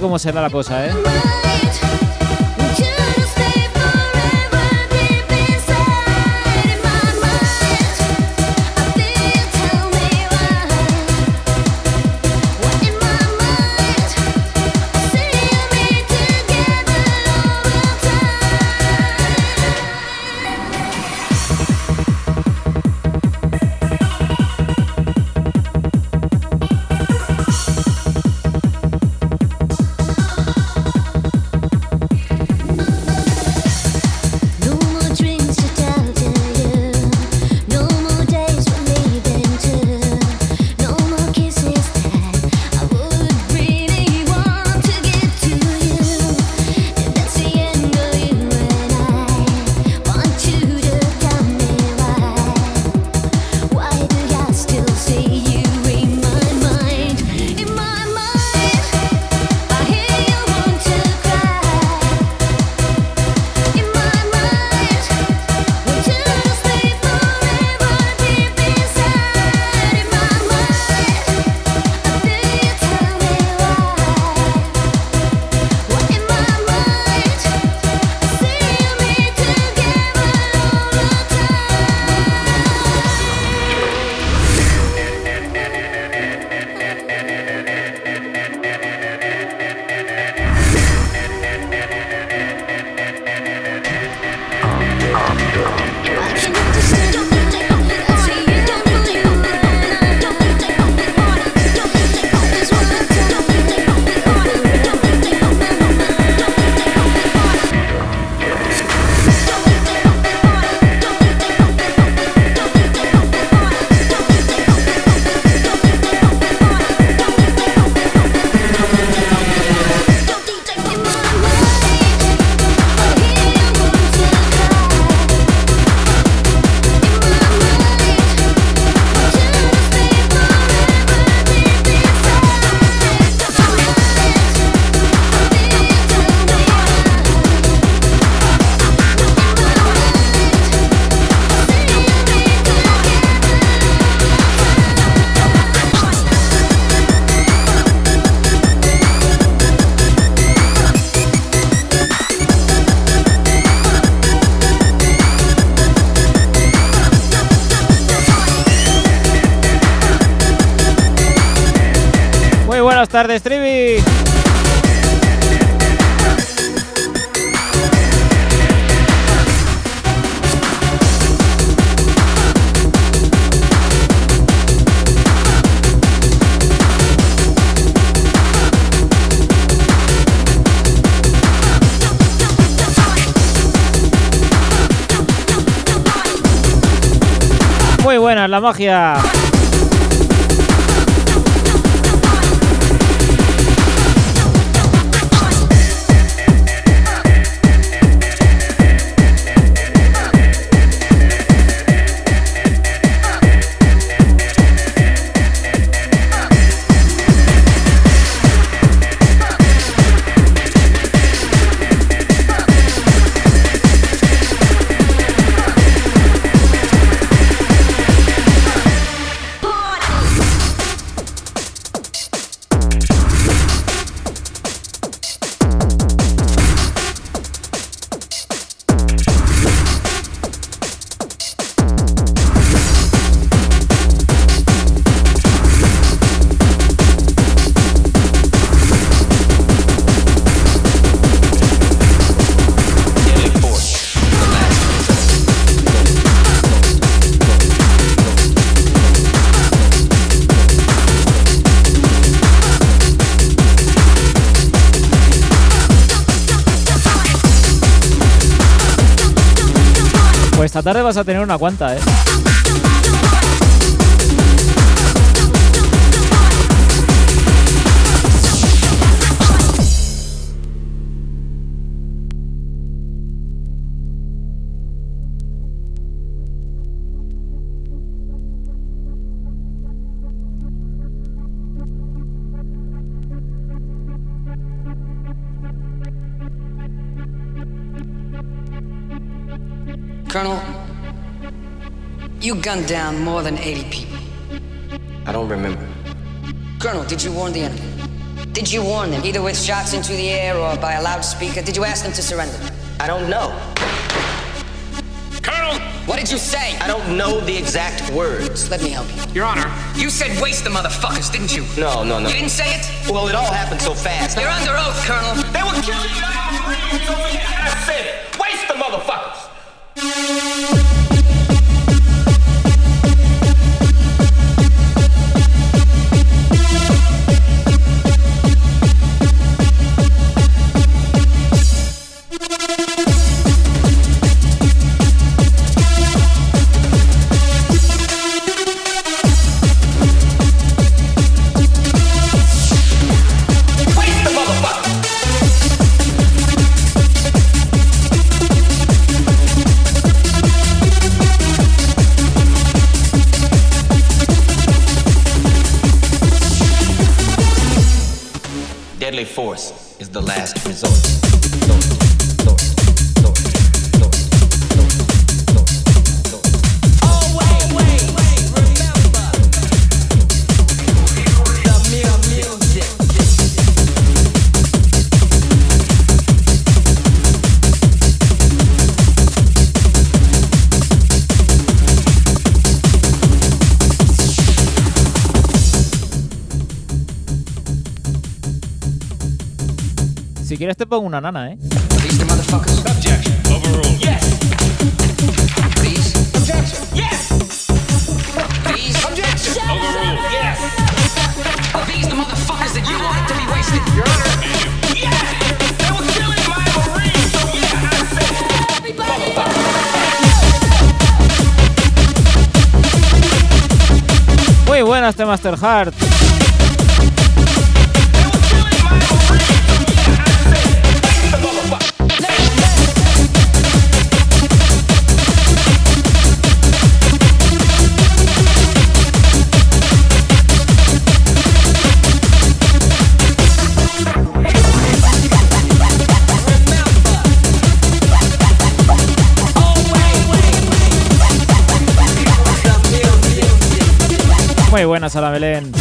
Ver cómo se da la cosa, ¿eh? Tardes, Trivi. Muy buena la magia. Esta tarde vas a tener una cuanta, ¿eh? Gunned down more than 80 people. I don't remember. Colonel, did you warn the enemy? Did you warn them, either with shots into the air or by a loudspeaker? Did you ask them to surrender? I don't know. Colonel! What did you say? I don't know the exact words. Let me help you. Your Honor. You said waste the motherfuckers, didn't you? No, no, no. You didn't say it? Well, it all happened so fast. You're under oath, Colonel. They were killing you. So yeah, I said it. Muy buenas, este Master Heart. Muy buenas a la Belén.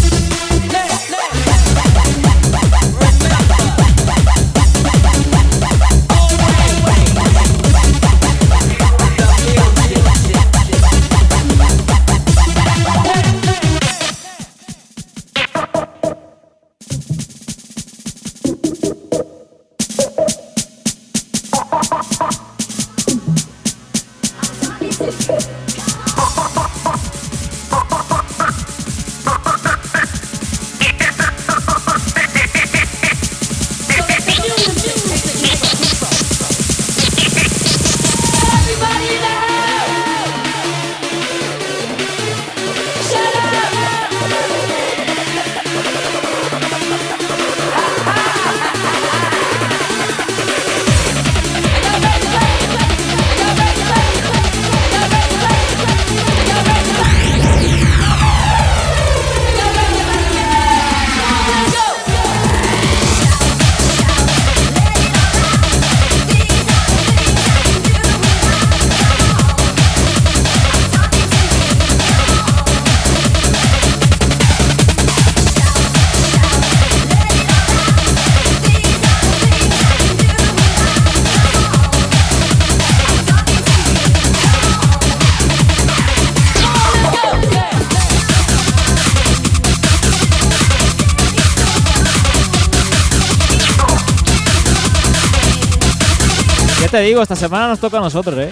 Te digo, esta semana nos toca a nosotros, ¿eh?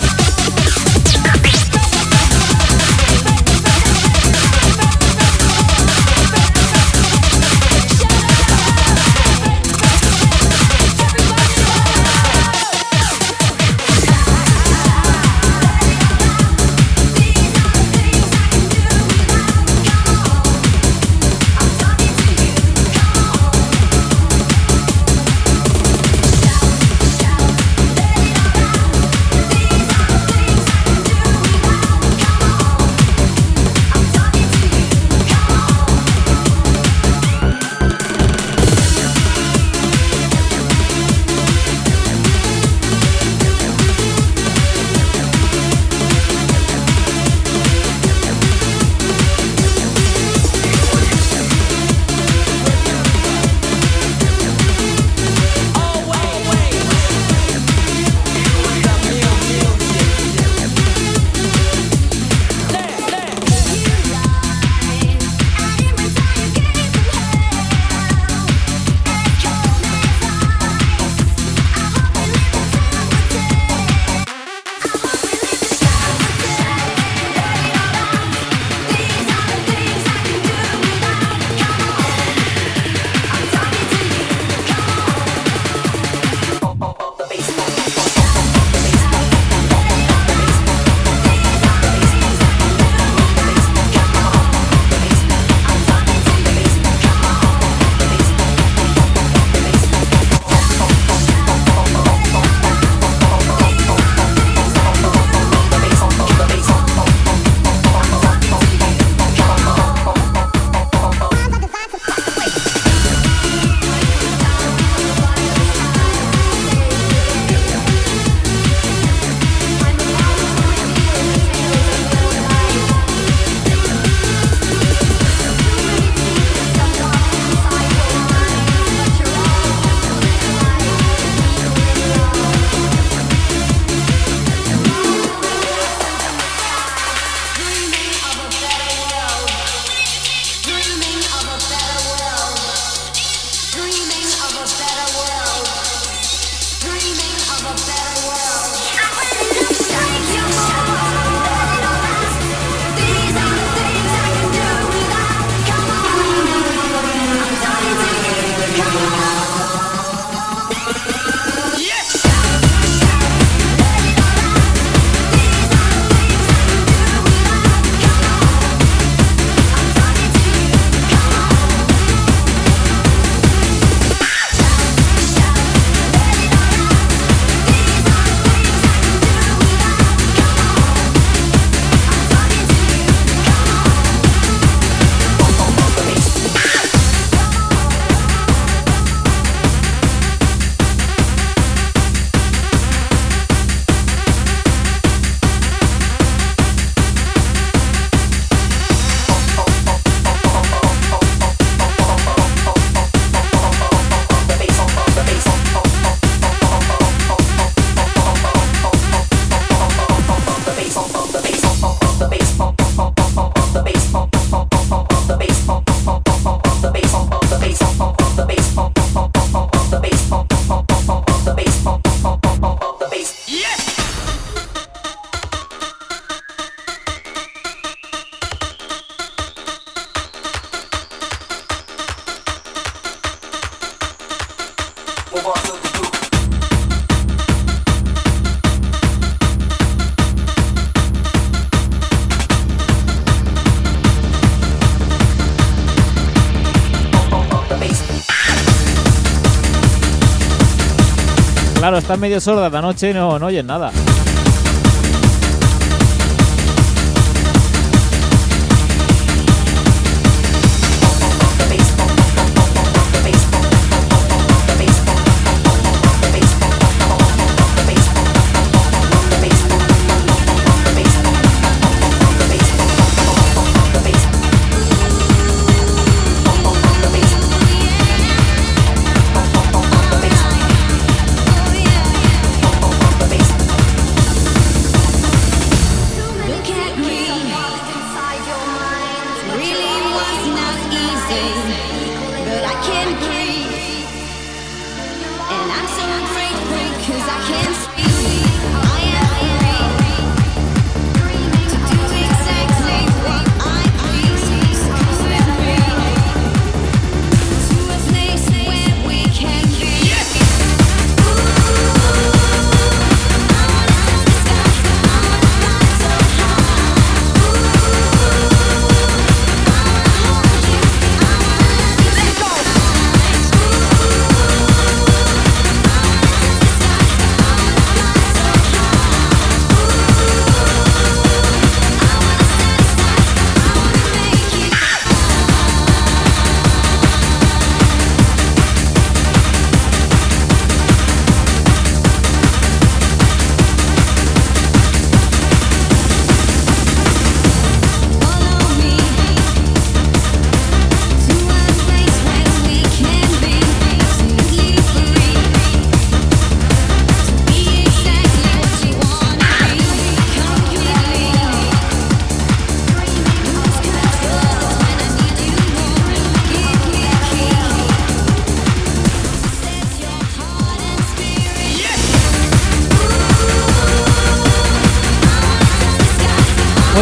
estás medio sorda esta noche no, no oyes nada.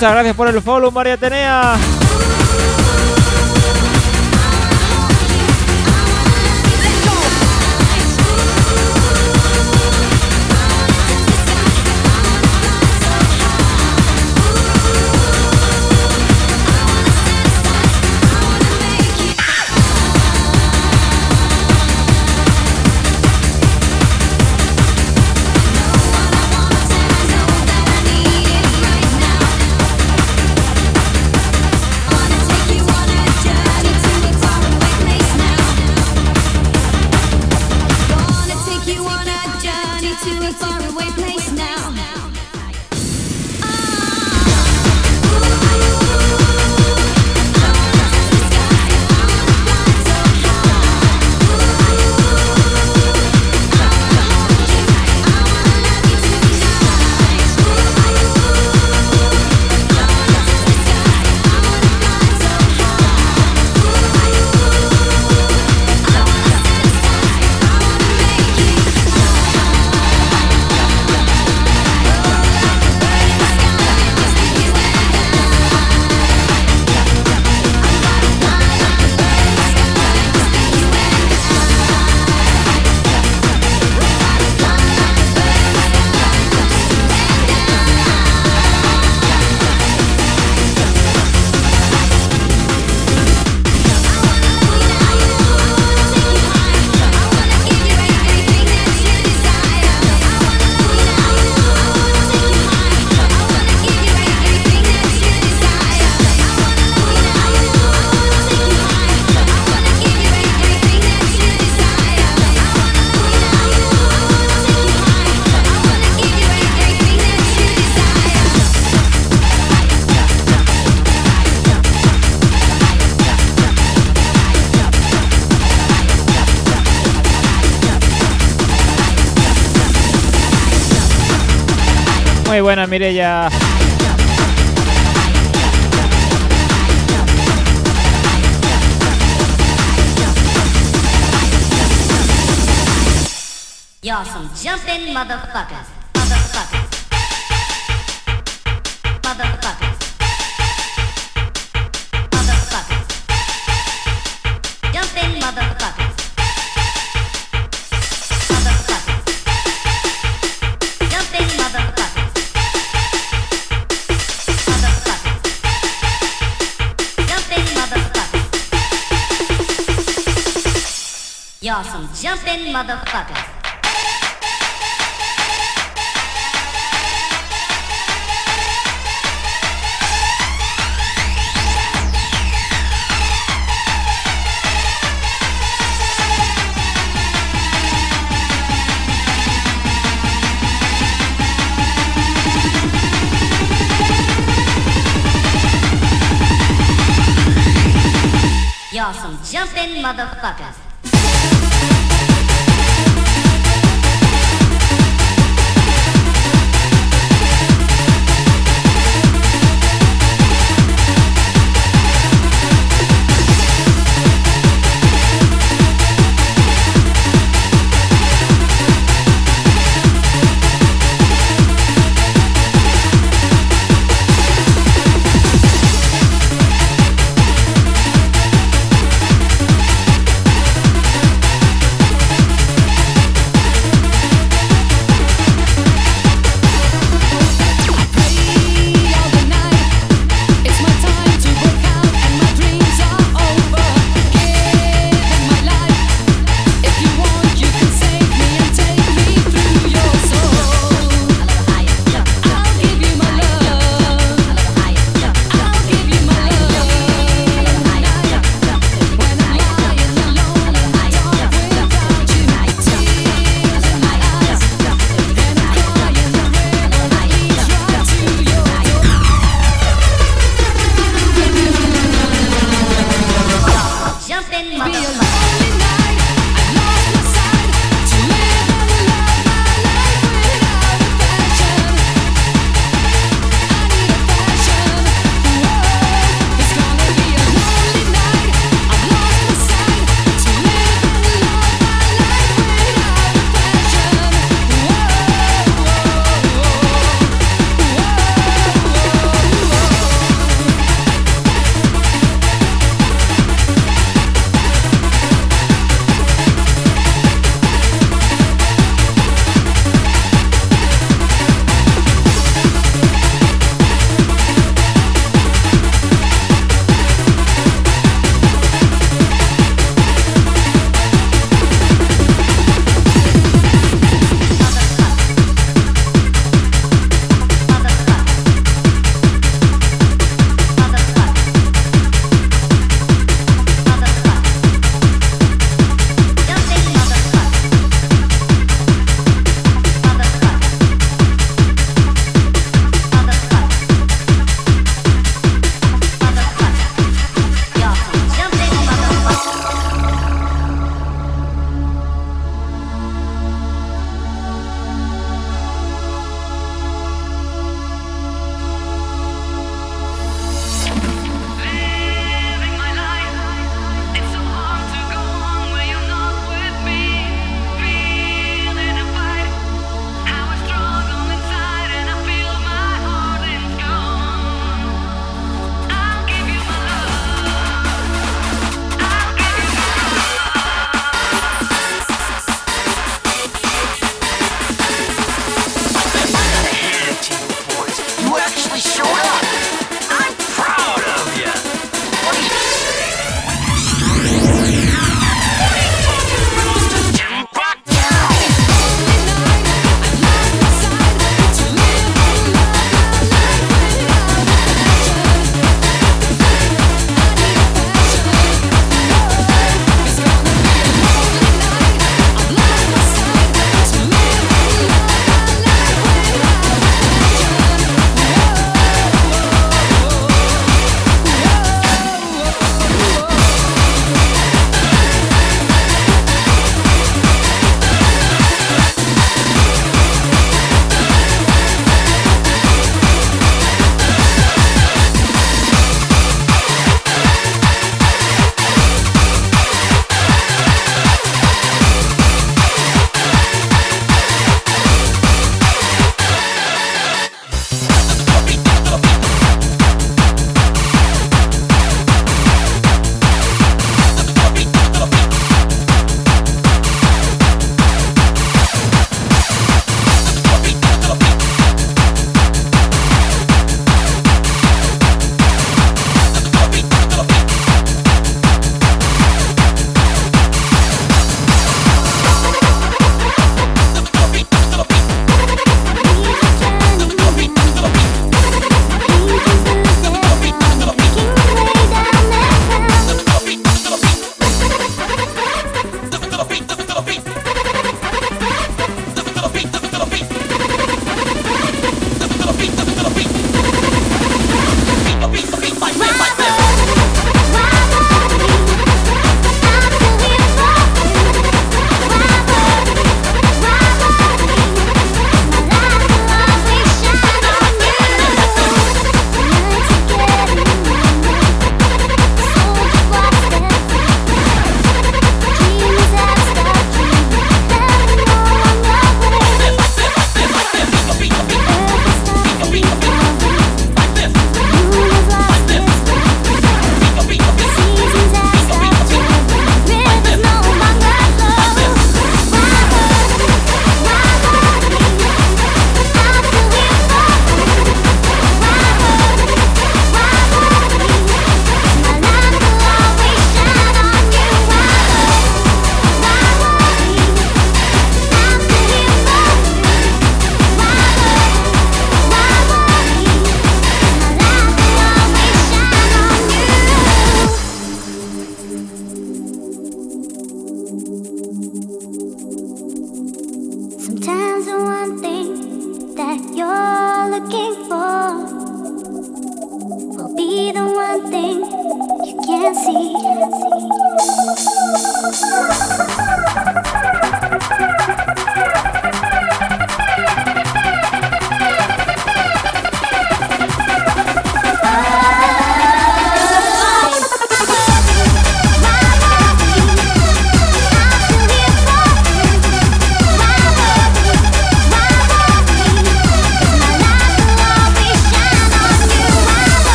Muchas gracias por el follow, María Tenea. Too far away. place. Mirella. Y'all some jumping motherfuckers.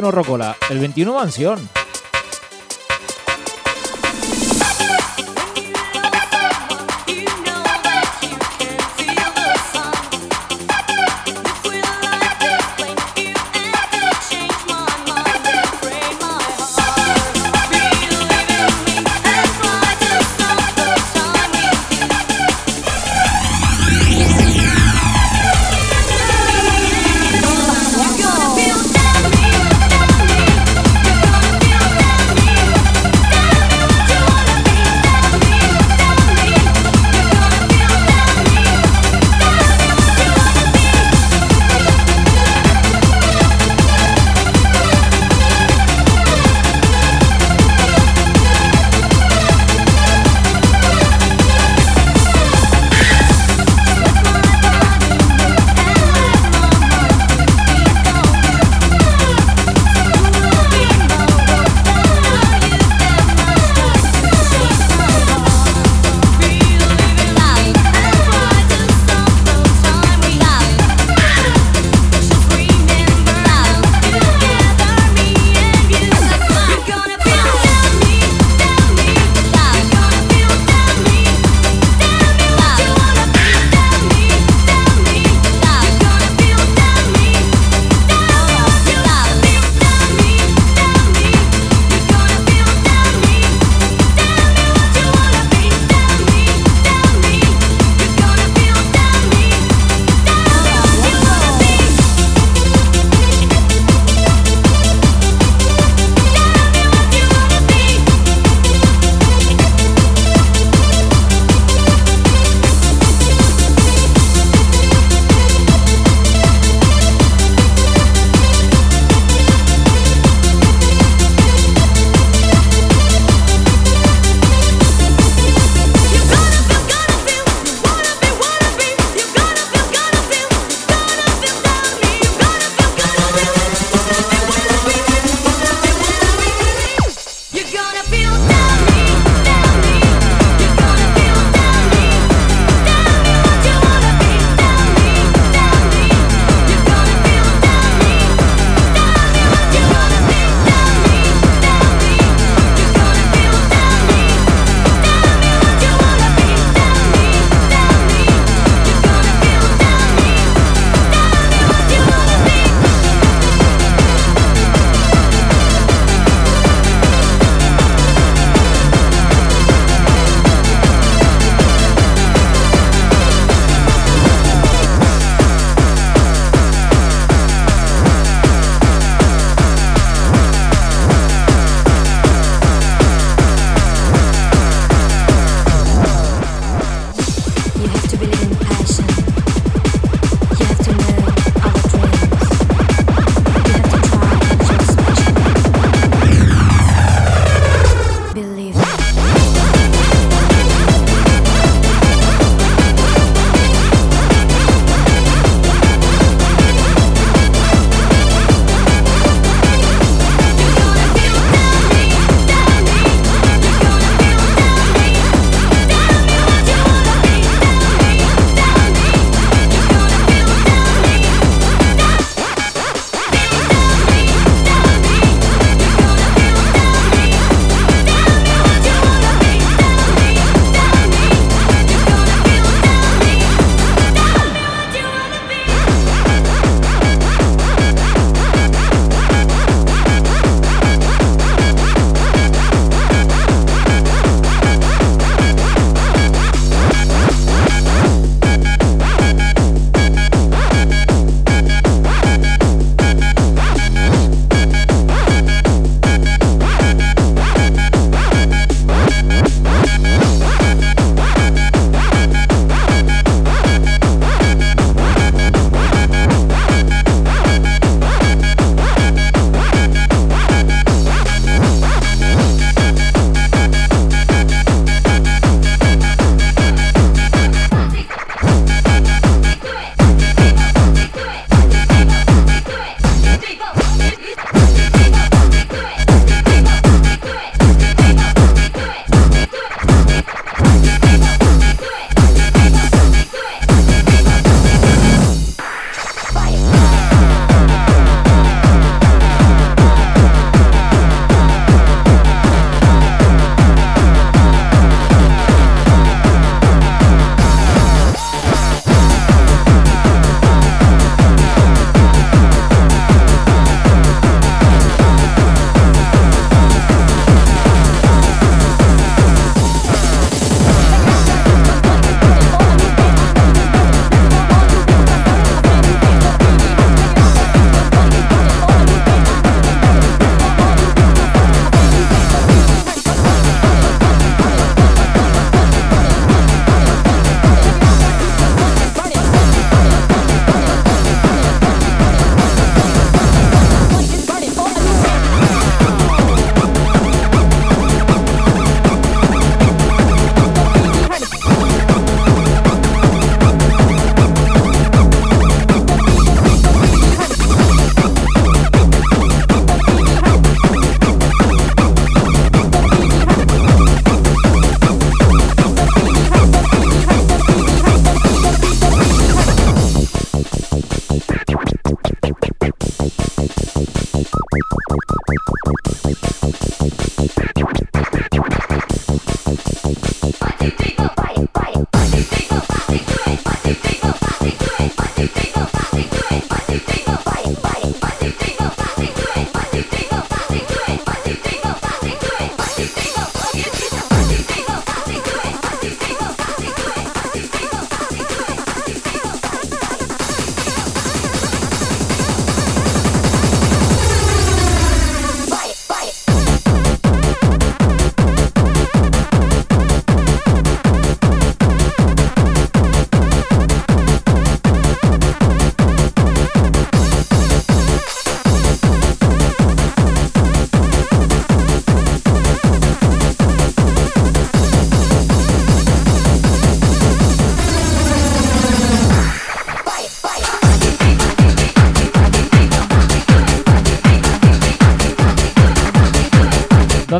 21 Rocola? El 21 Mansión.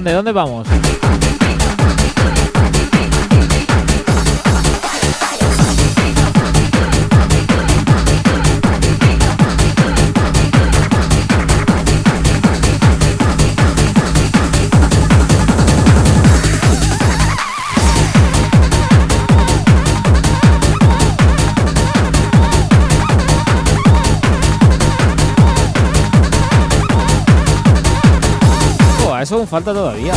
¿Dónde, dónde vamos? Falta todavía.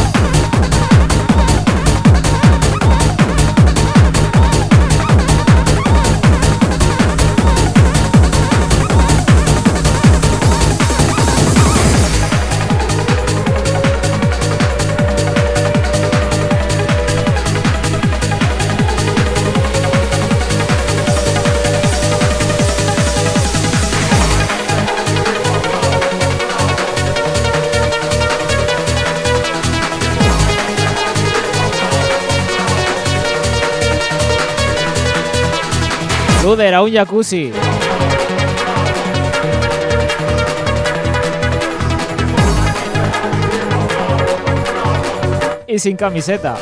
Luder, a un jacuzzi. Y sin camiseta.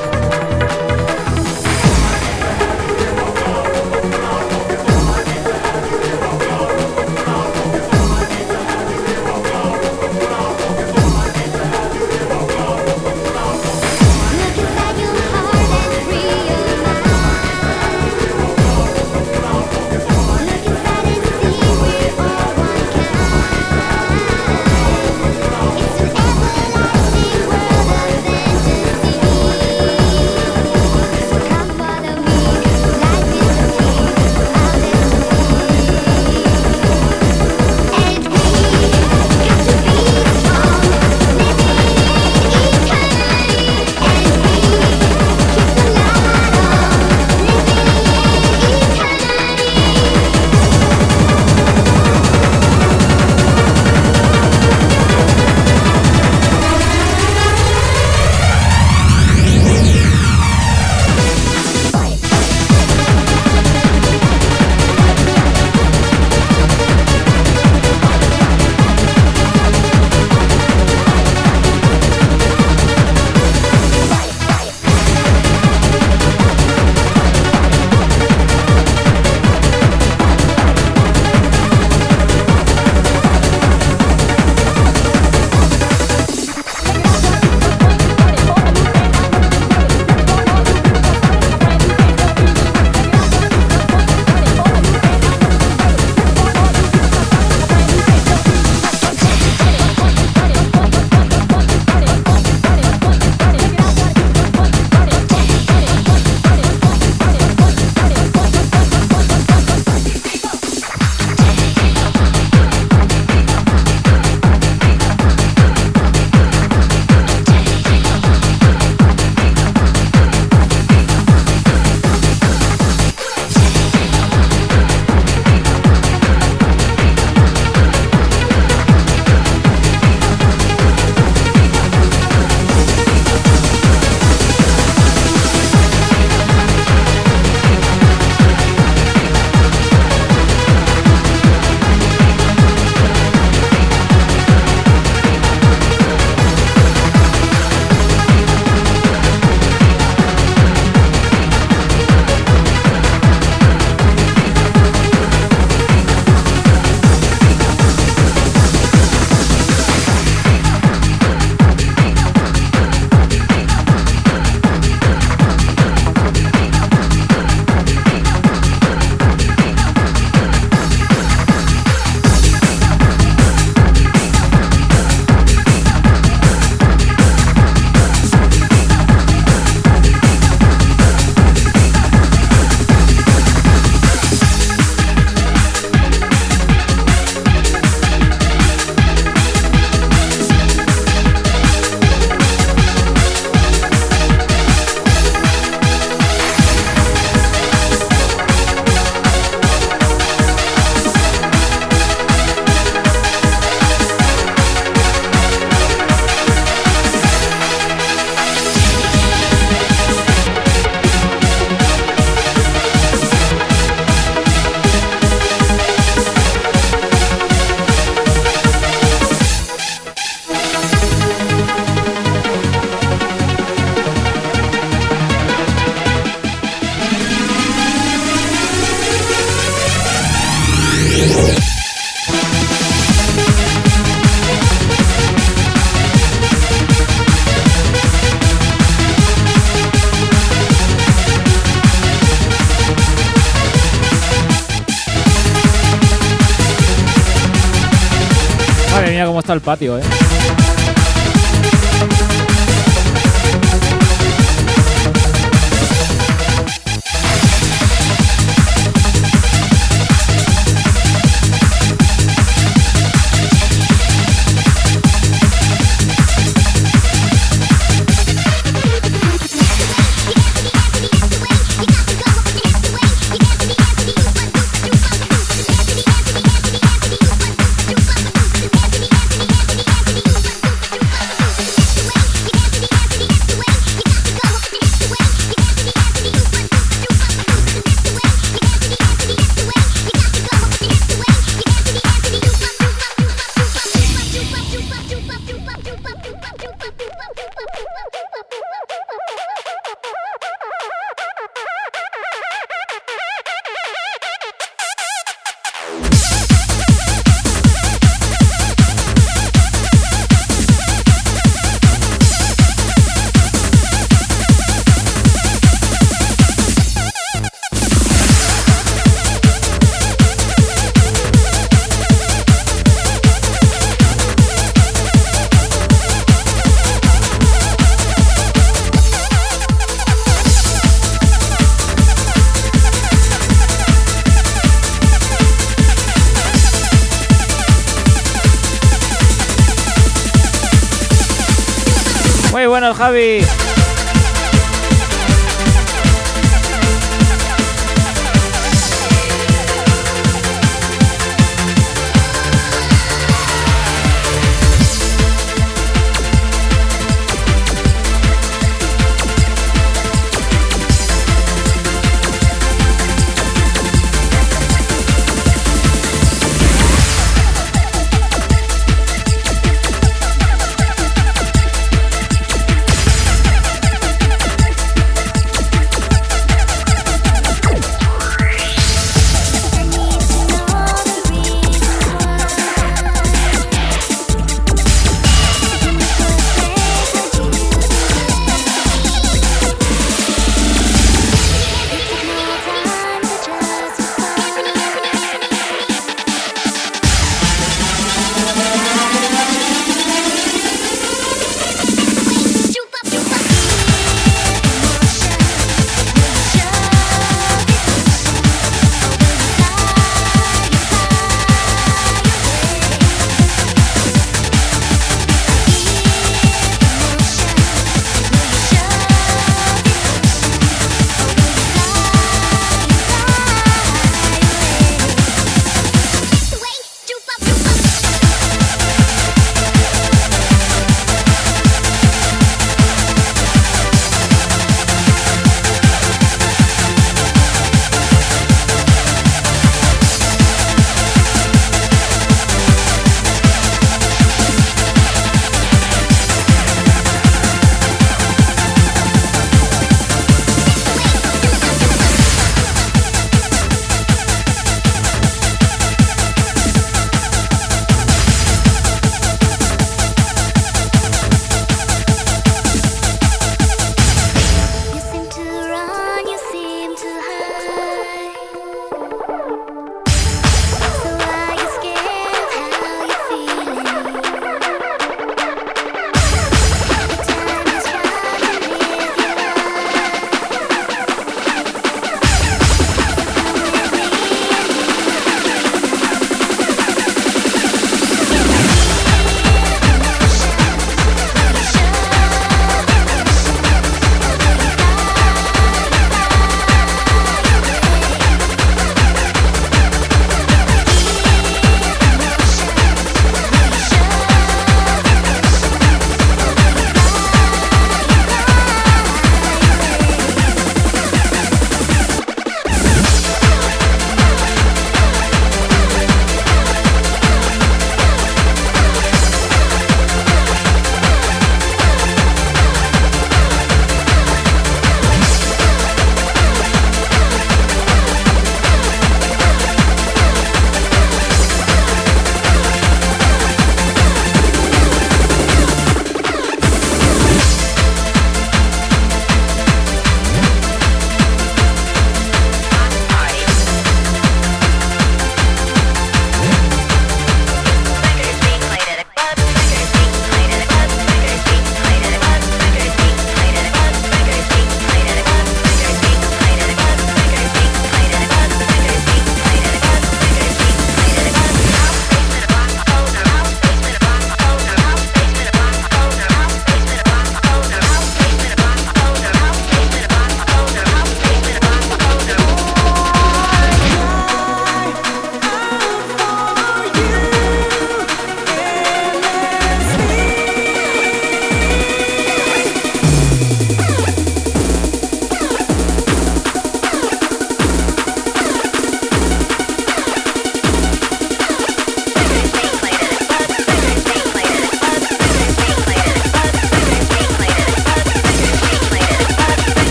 Está el patio, ¿eh?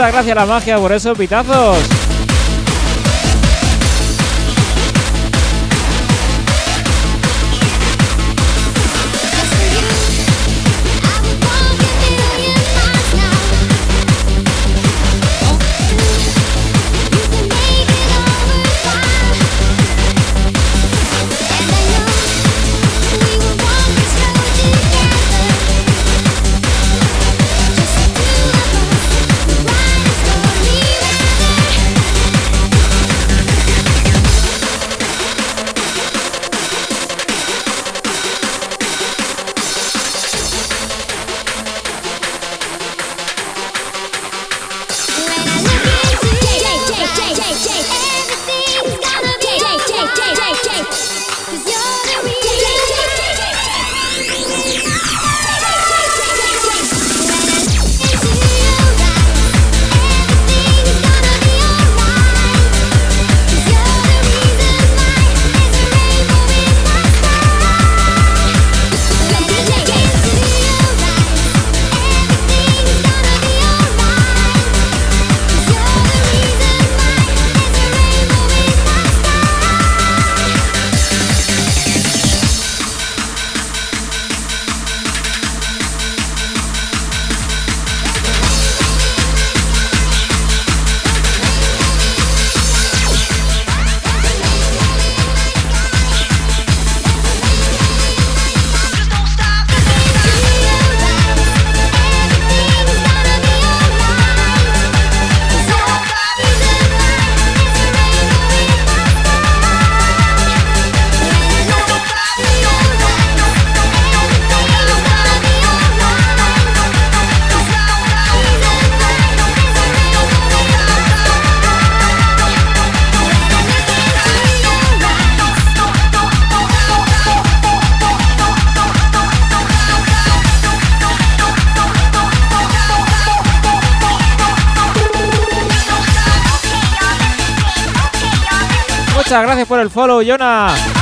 Muchas gracias a la magia por esos pitazos. Muchas gracias por el follow, Jonah.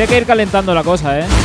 Había que ir calentando la cosa, ¿eh?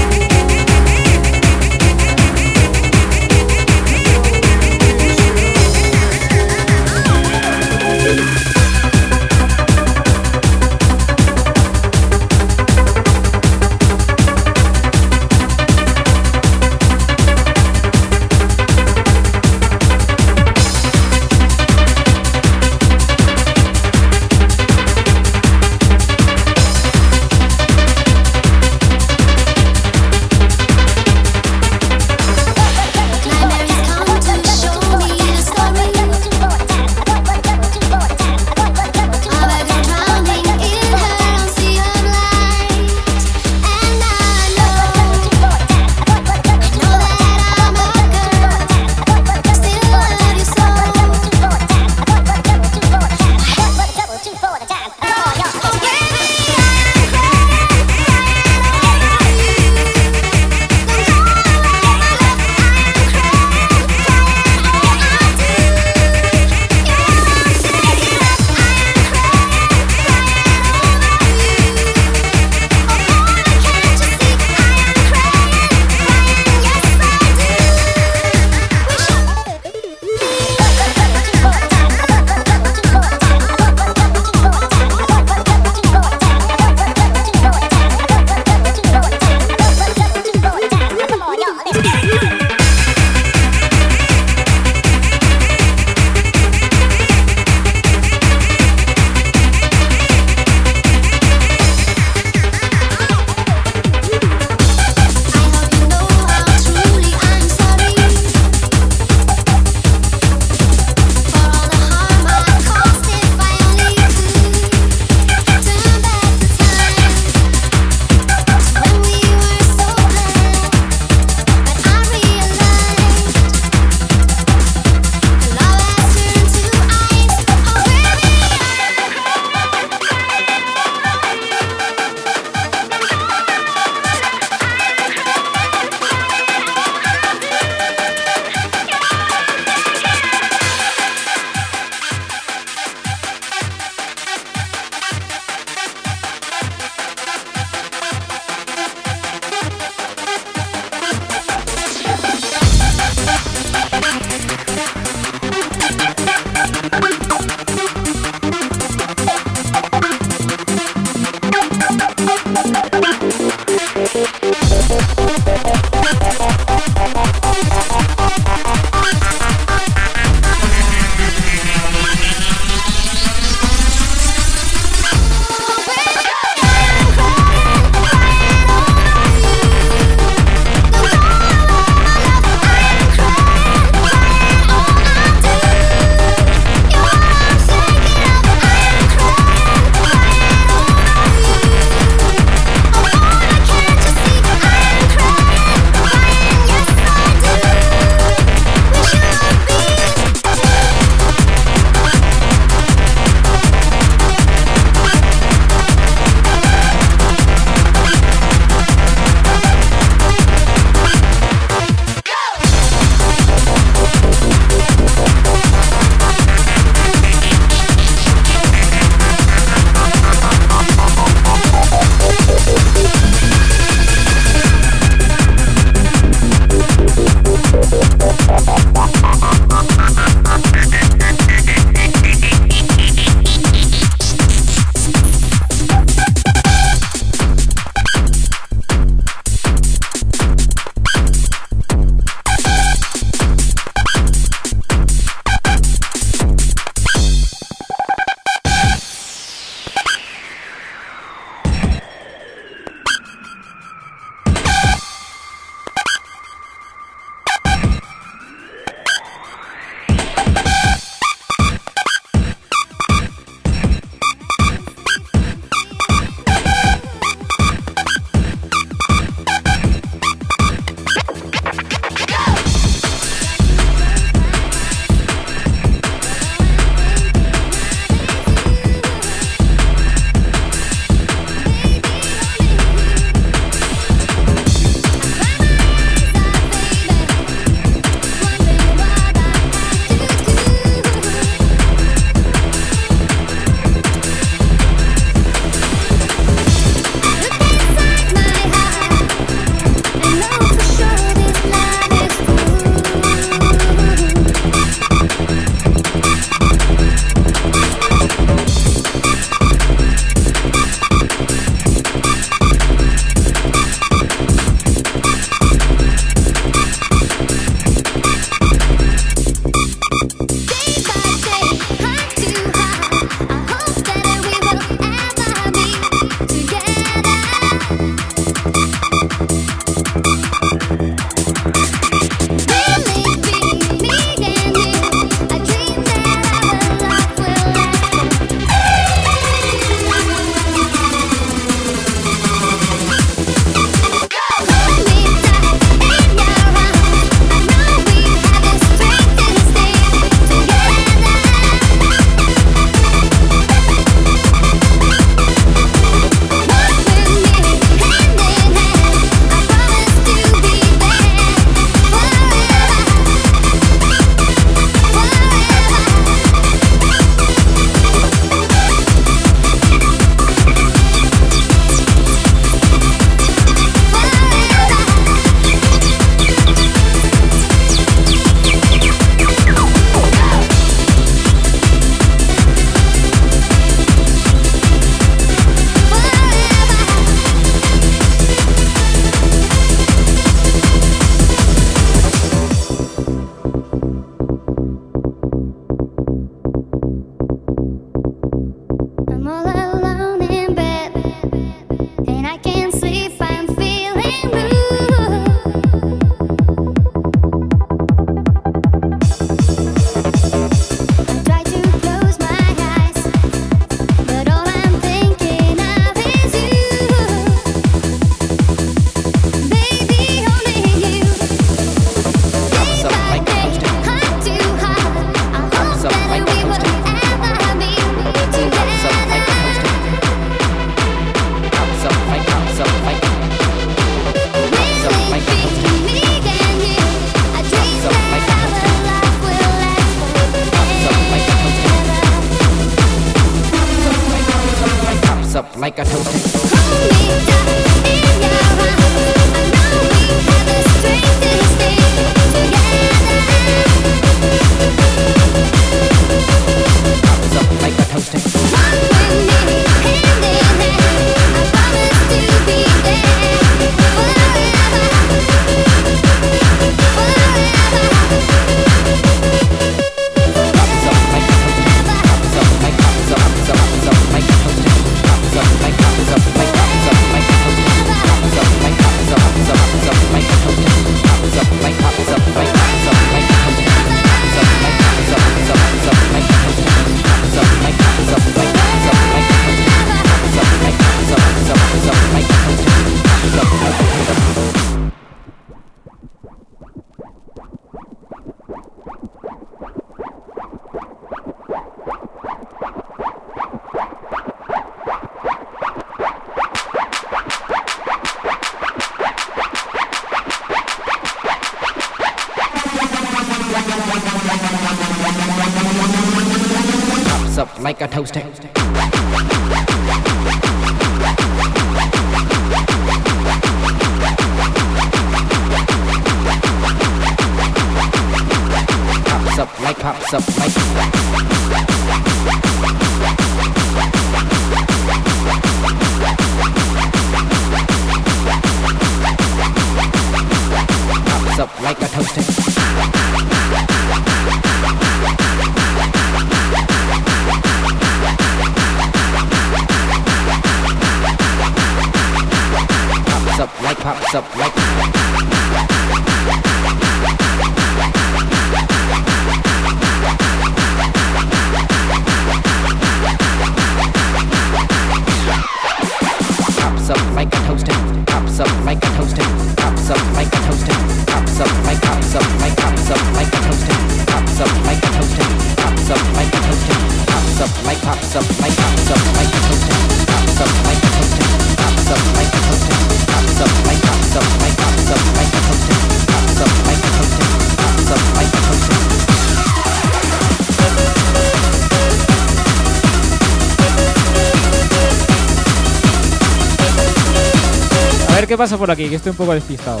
Pasa por aquí, que estoy un poco despistado.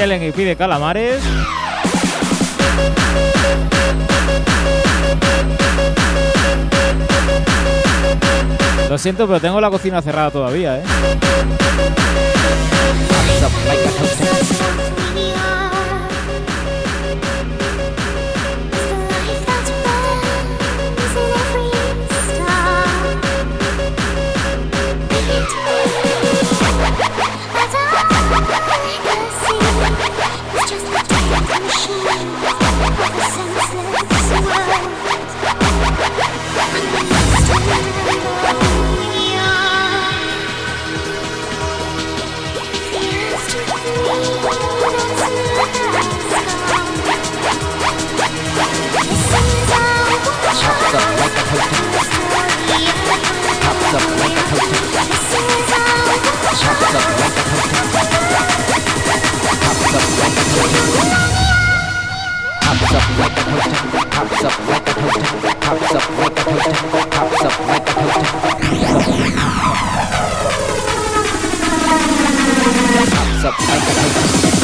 Alguien que pide calamares. Lo siento, pero tengo la cocina cerrada todavía, ¿eh? Pops up like a toaster. Pops up like a toaster. Pops up like a toaster. Pops up like a toaster. Pops up like a toaster. Pops up like a toaster. Pops up like a toaster. Pops up like a toaster. Pops up like a toaster.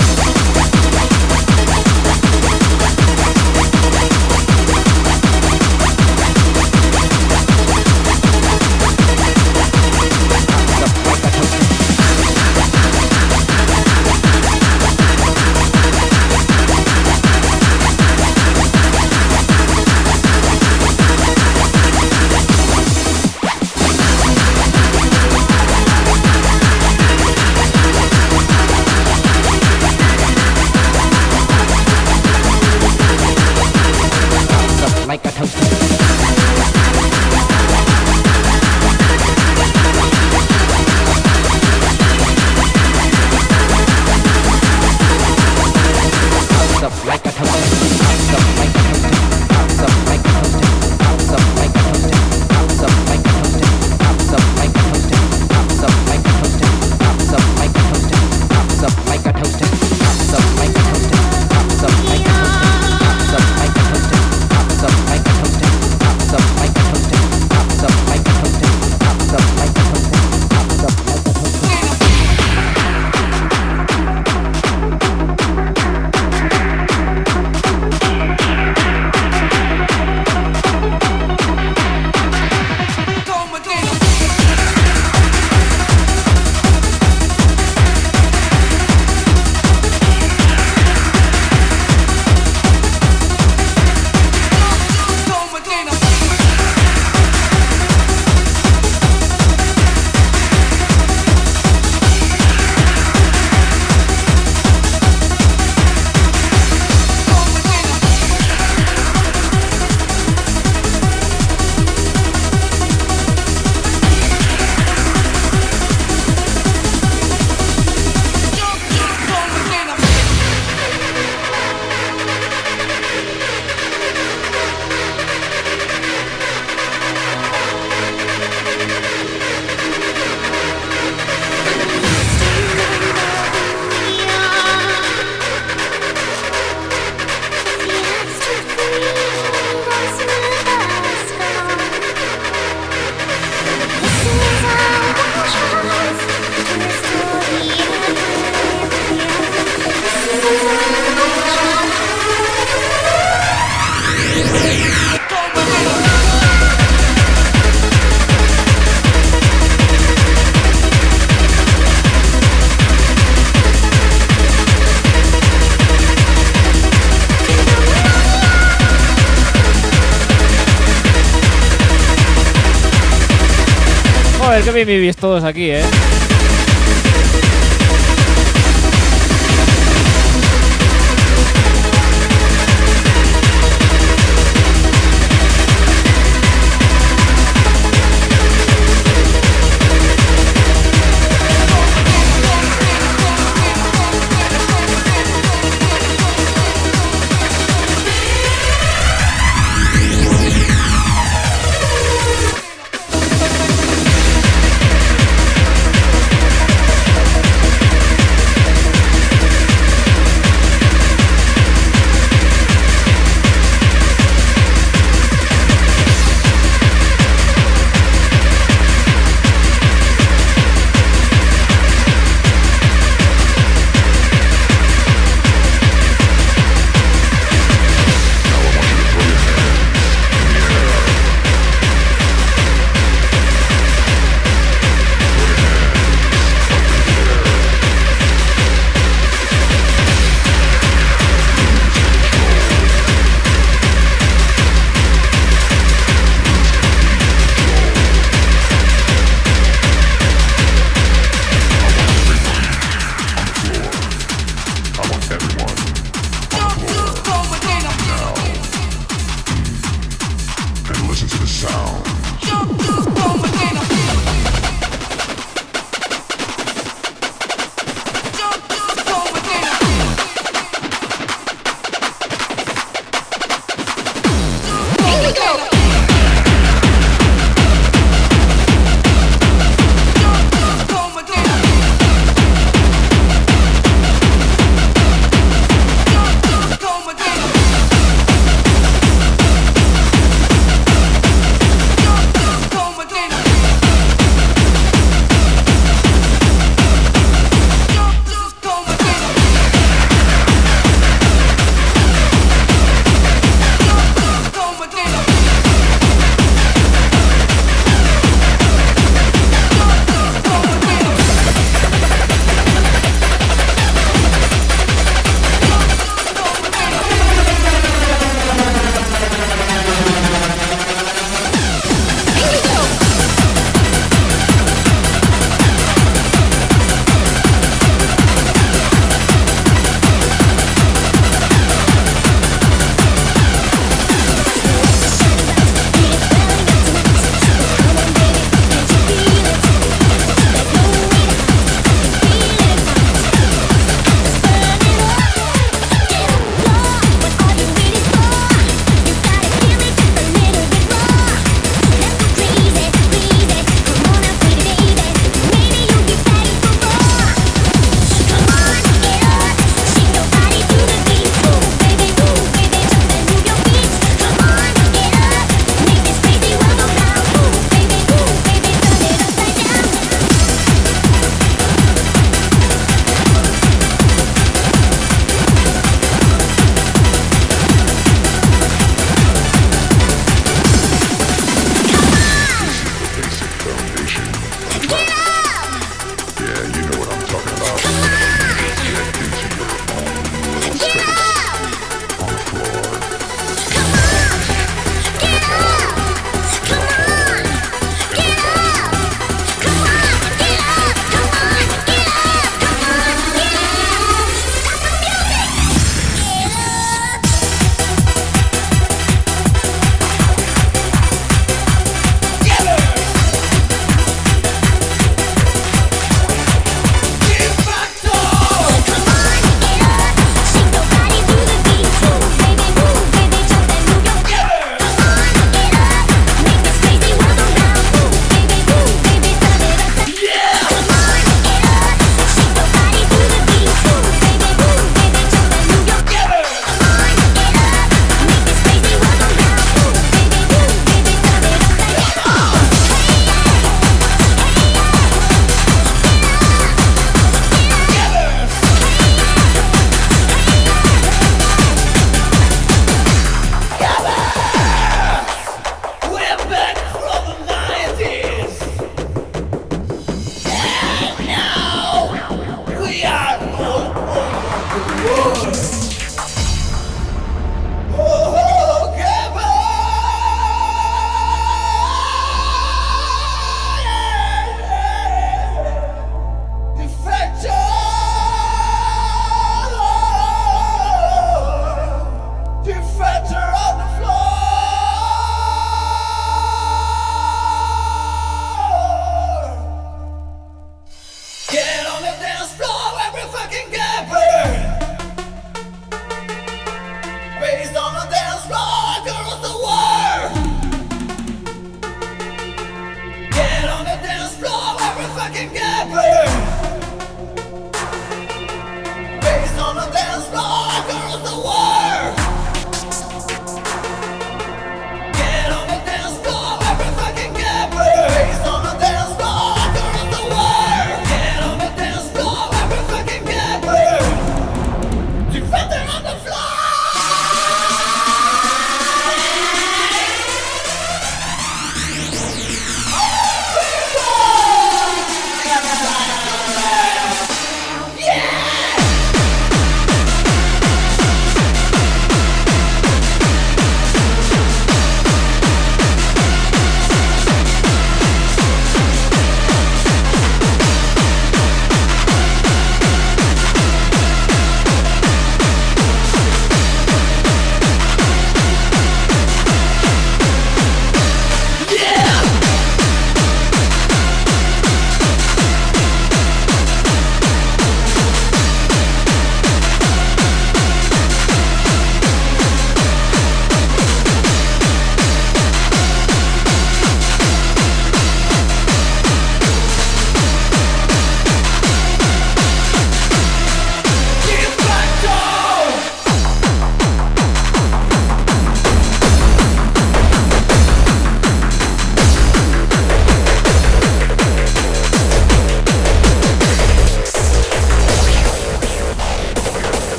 Vivís todos aquí, ¿eh?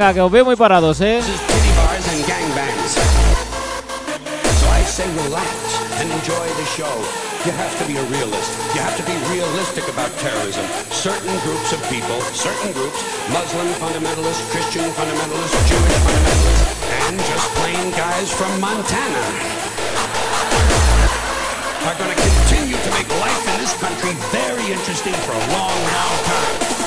Venga, que os veo muy parados, ¿eh? You have to be a realist. You have to be realistic about terrorism. Certain groups of people, certain groups, Muslim fundamentalists, Christian fundamentalists, Jewish fundamentalists, and just plain guys from Montana are going to continue to make life in this country very interesting for a long, long time.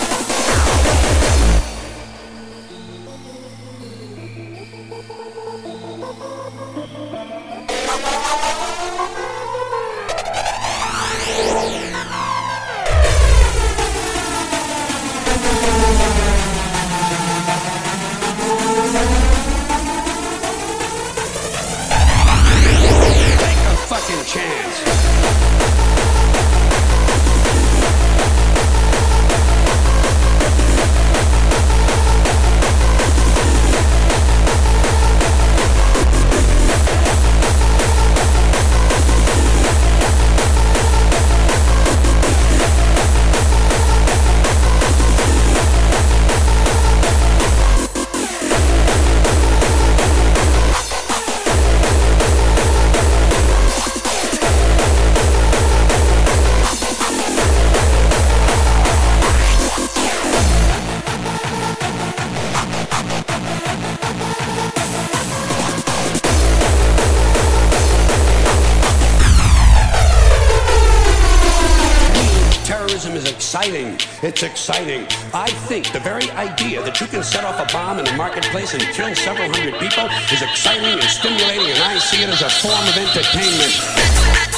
It's exciting. I think the very idea that you can set off a bomb in a marketplace and kill several hundred people is exciting and stimulating, and I see it as a form of. Entertainment,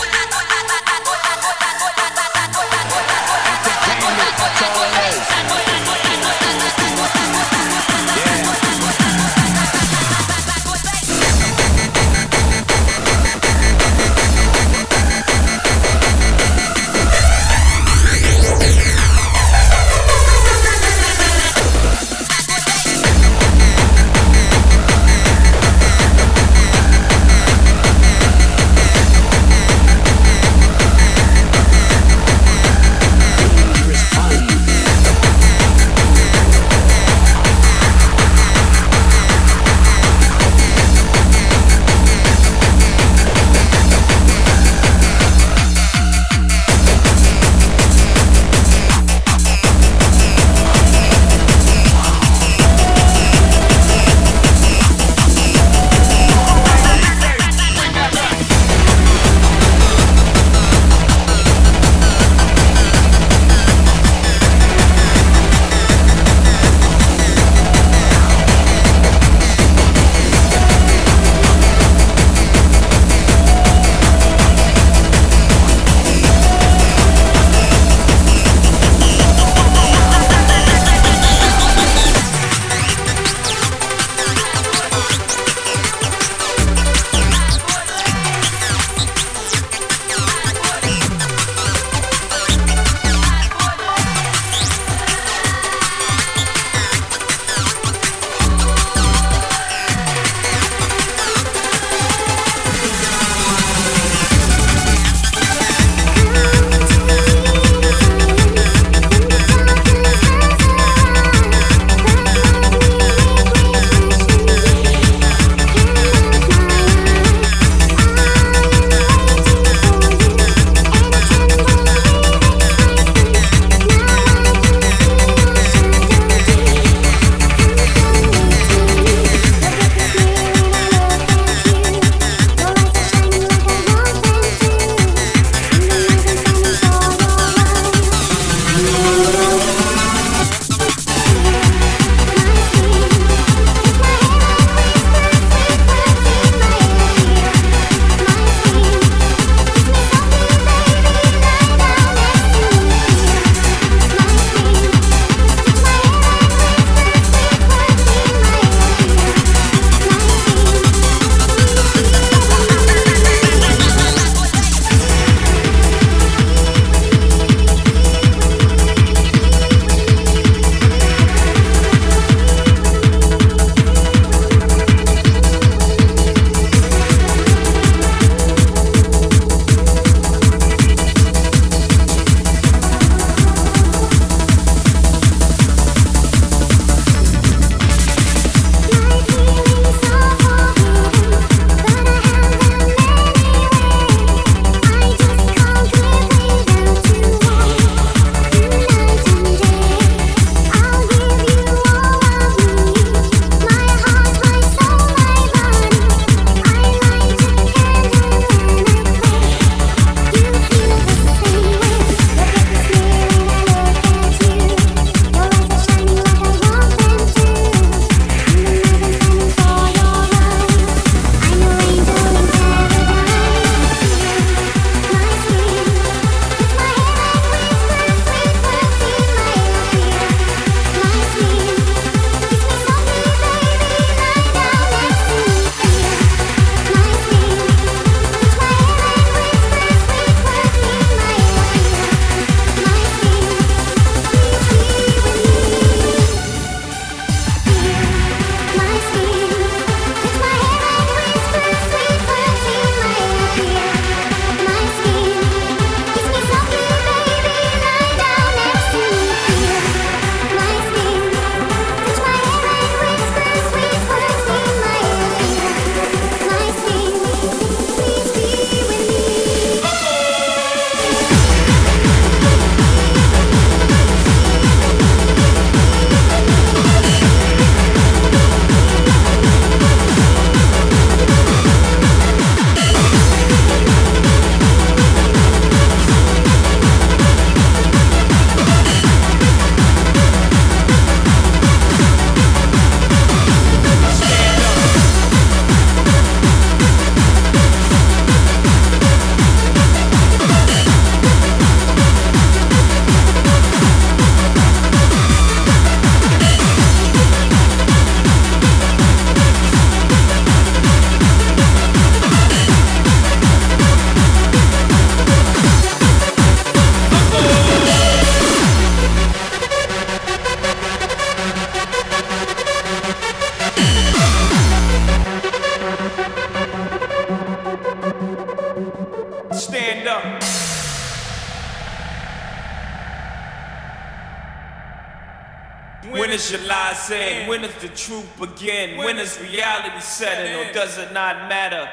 truth begin? When is reality setting or does it not matter?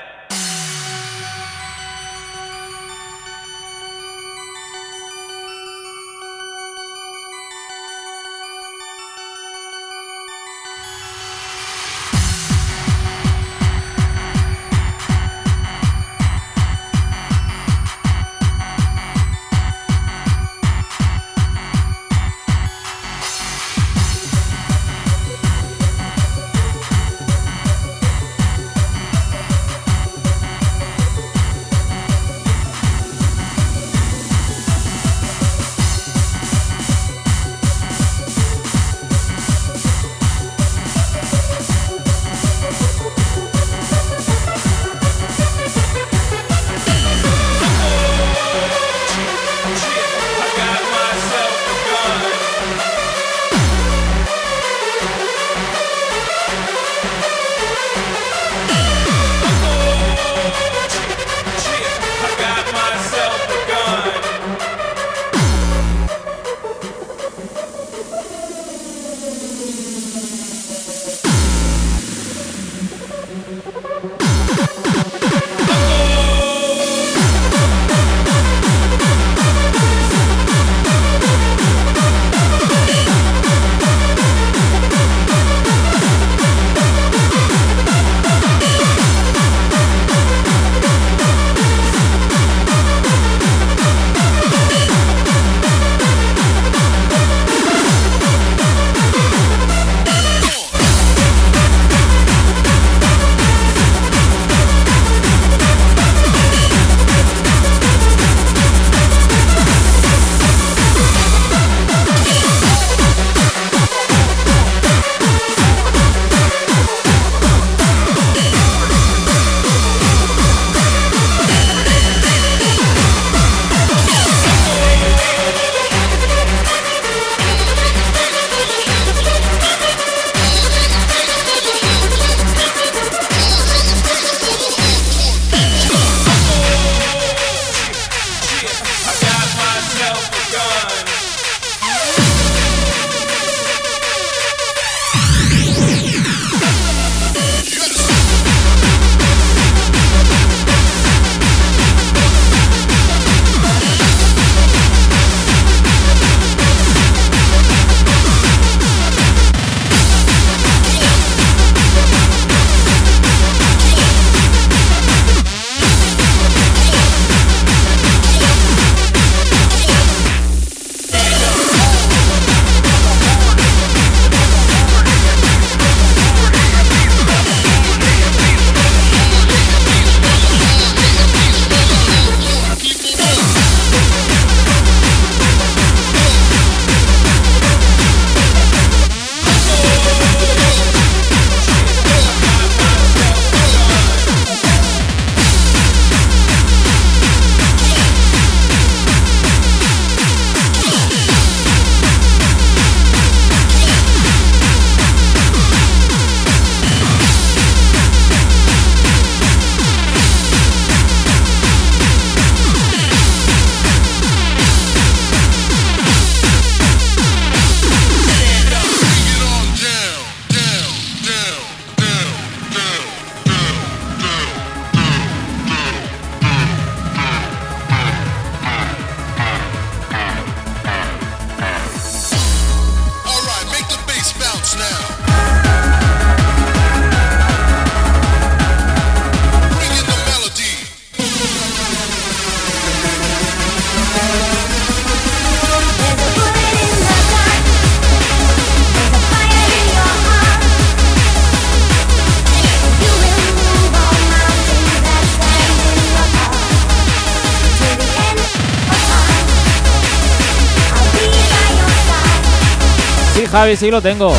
Sí lo tengo.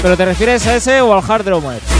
¿Pero te refieres a ese o al Hard Drummer?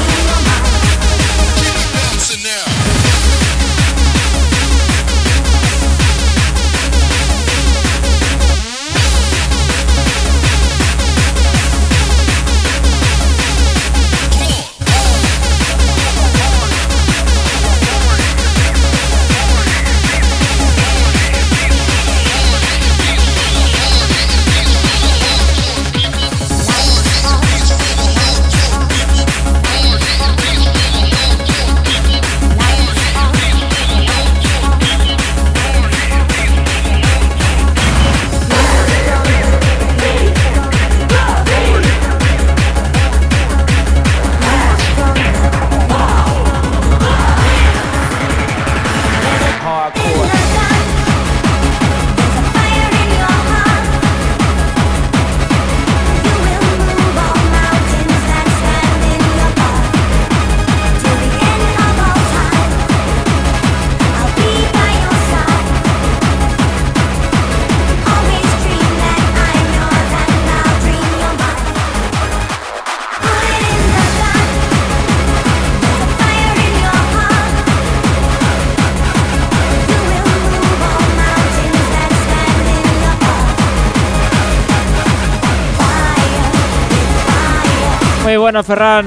Buena, Ferran.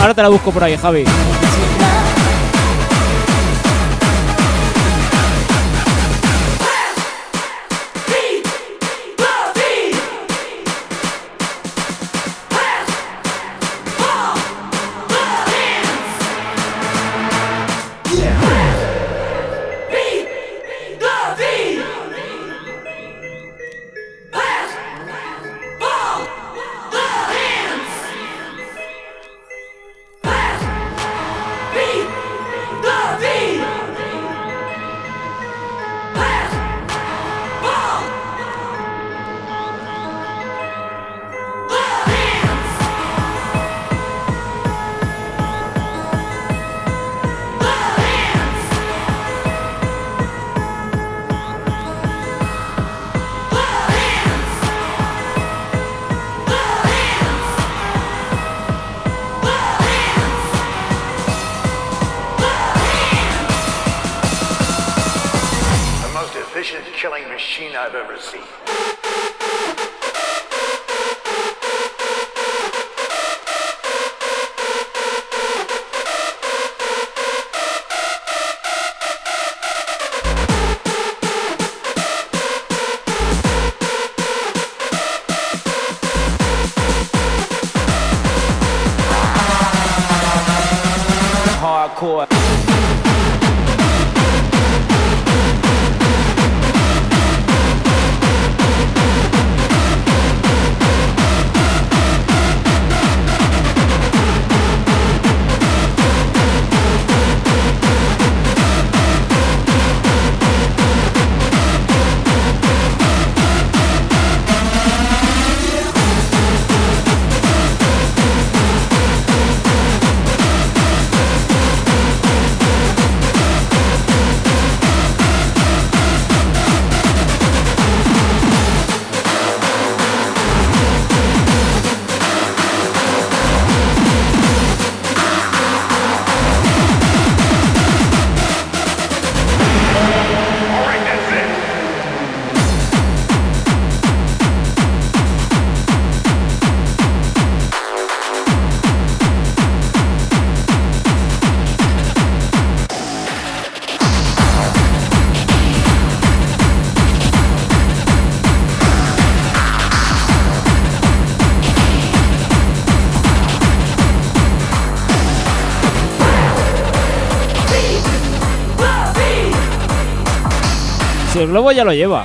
Ahora te la busco por ahí, Javi. Globo ya lo lleva.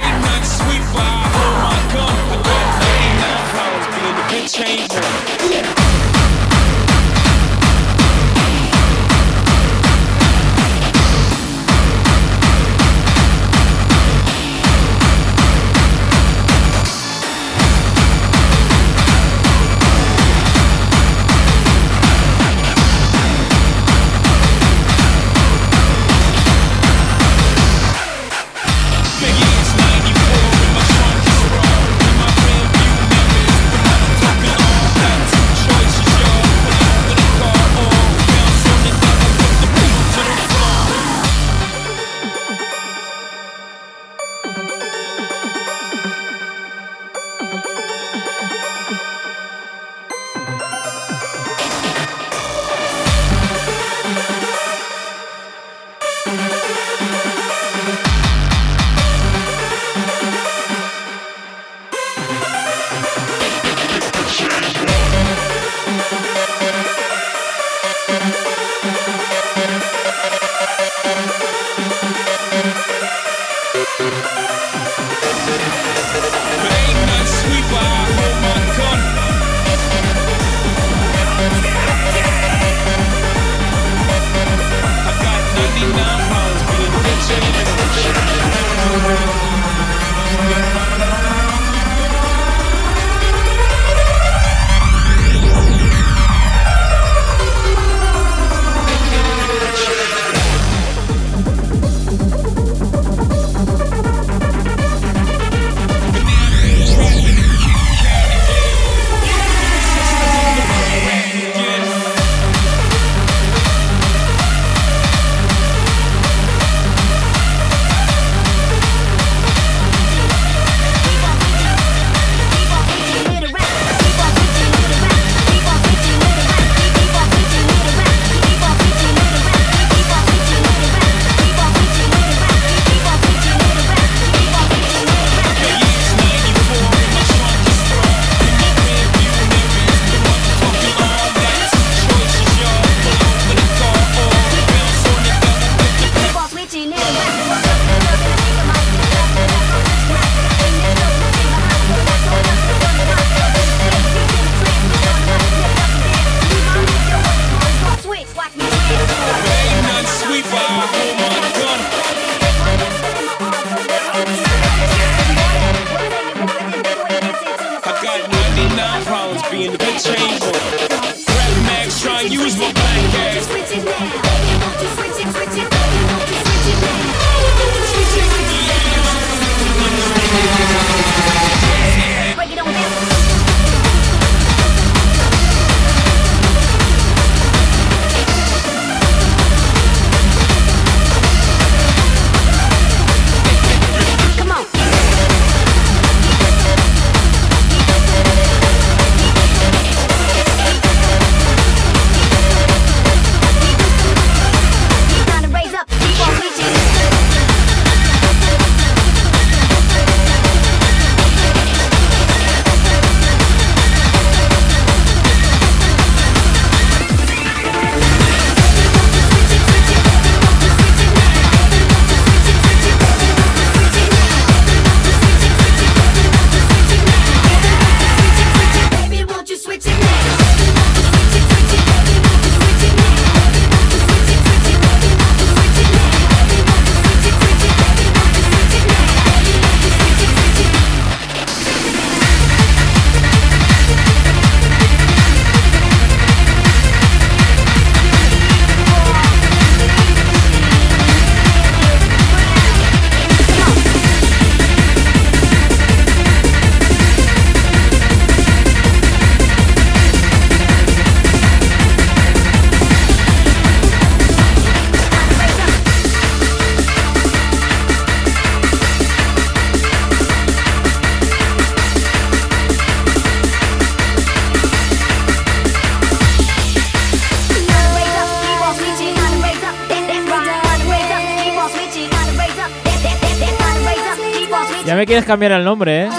Me quieres cambiar el nombre, ¿eh?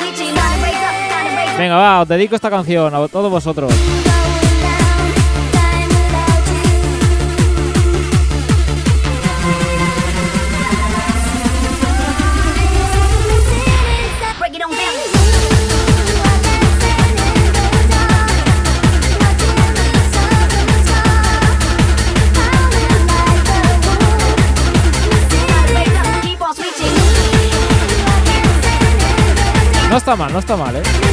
Venga, va, os dedico esta canción a todos vosotros. Está mal, no está mal, ¿eh?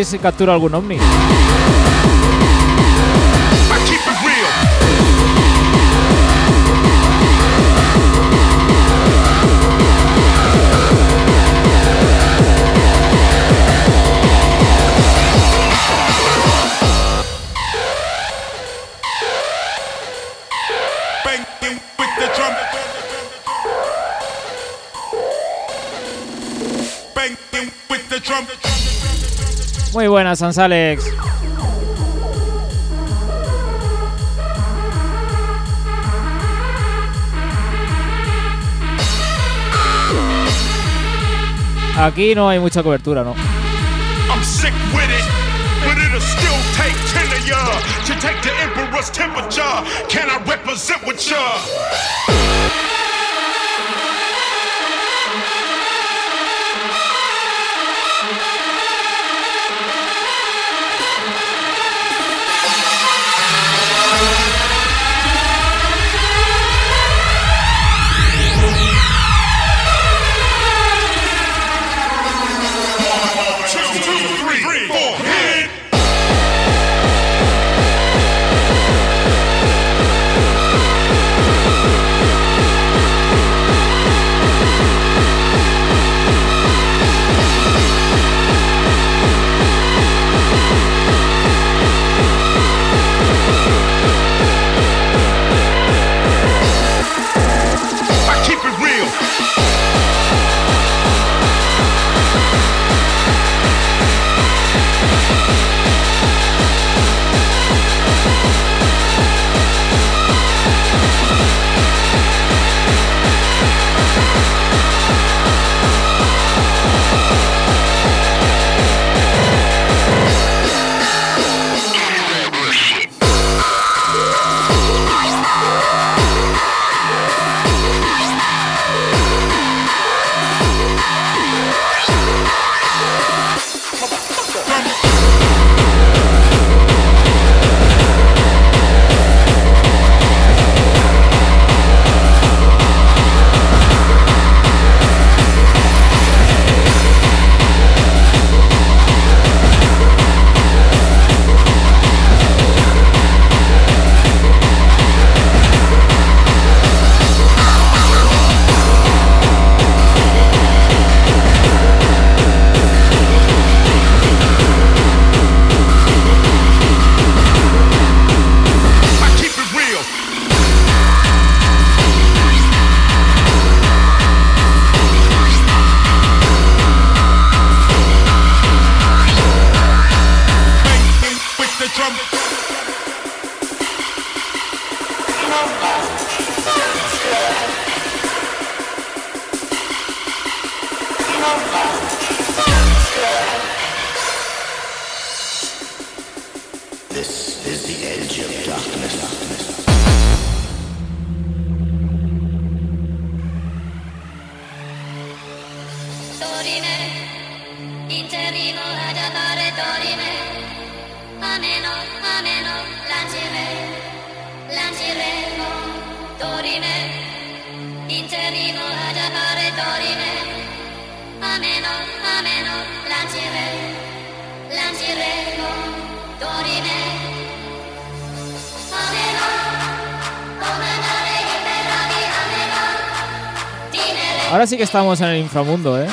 Habéis capturado algún ovni. Alex. Aquí no hay mucha cobertura, ¿no? I'm sick with it, but still take 10 of to take the emperor's temperature. Can I represent with y'all? que estamos en el inframundo, ¿eh?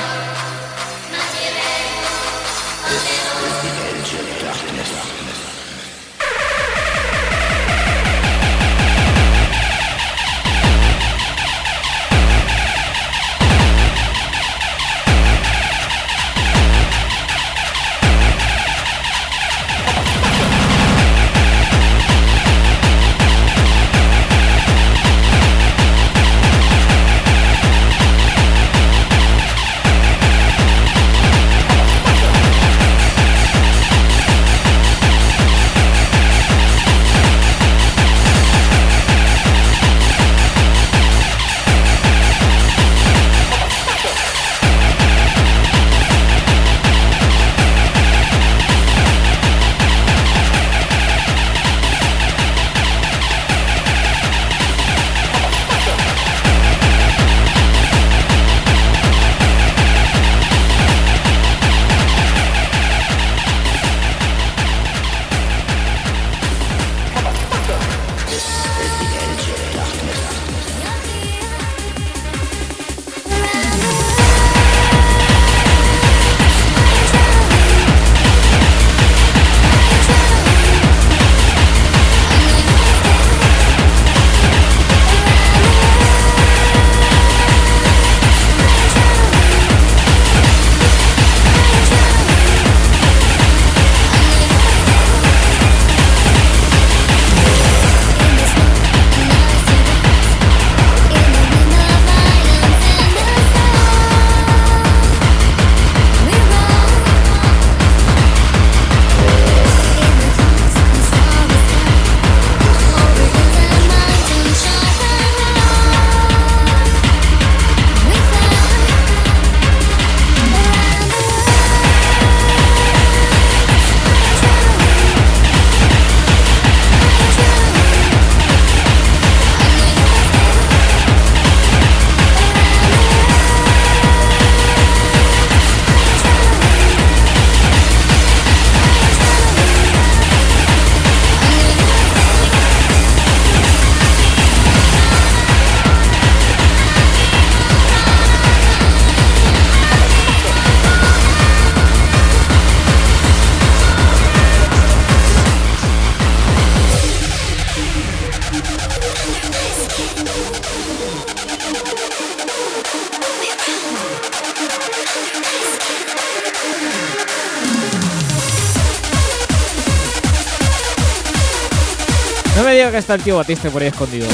está el tío Batiste por ahí escondido.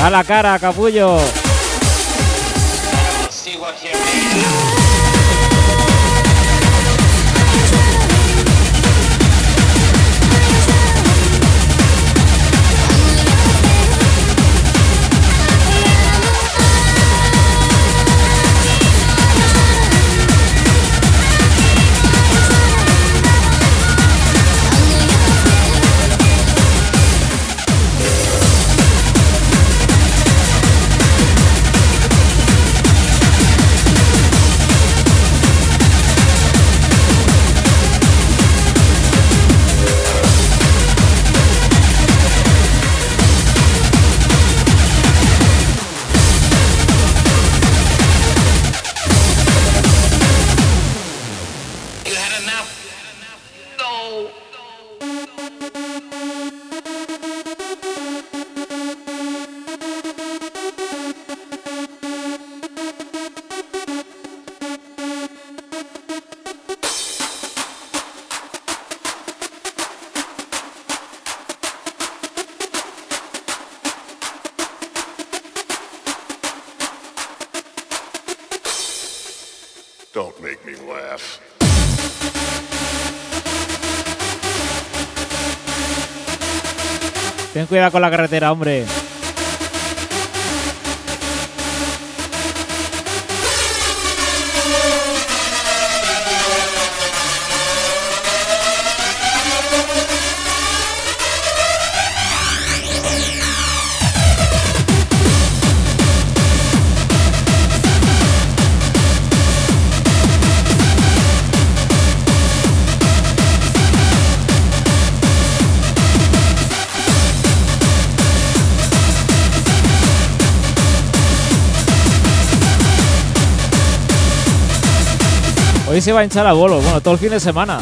¡A la cara, capullo! Cuidado con la carretera, hombre. Se va a hinchar a bolo, bueno, todo el fin de semana.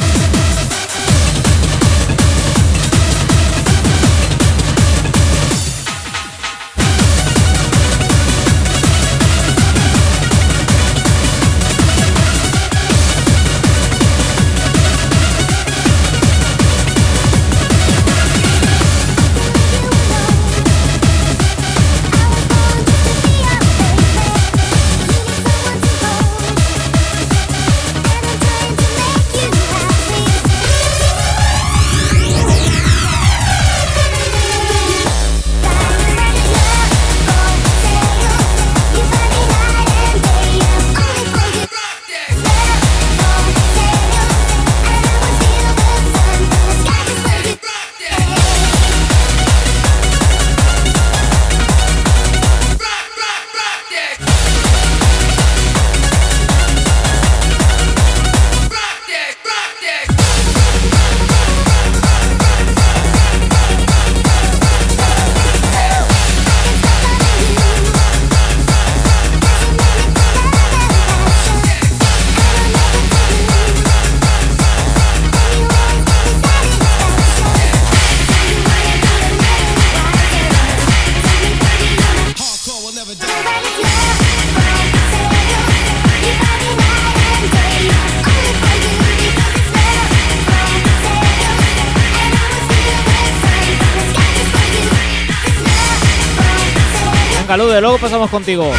Pasamos contigo.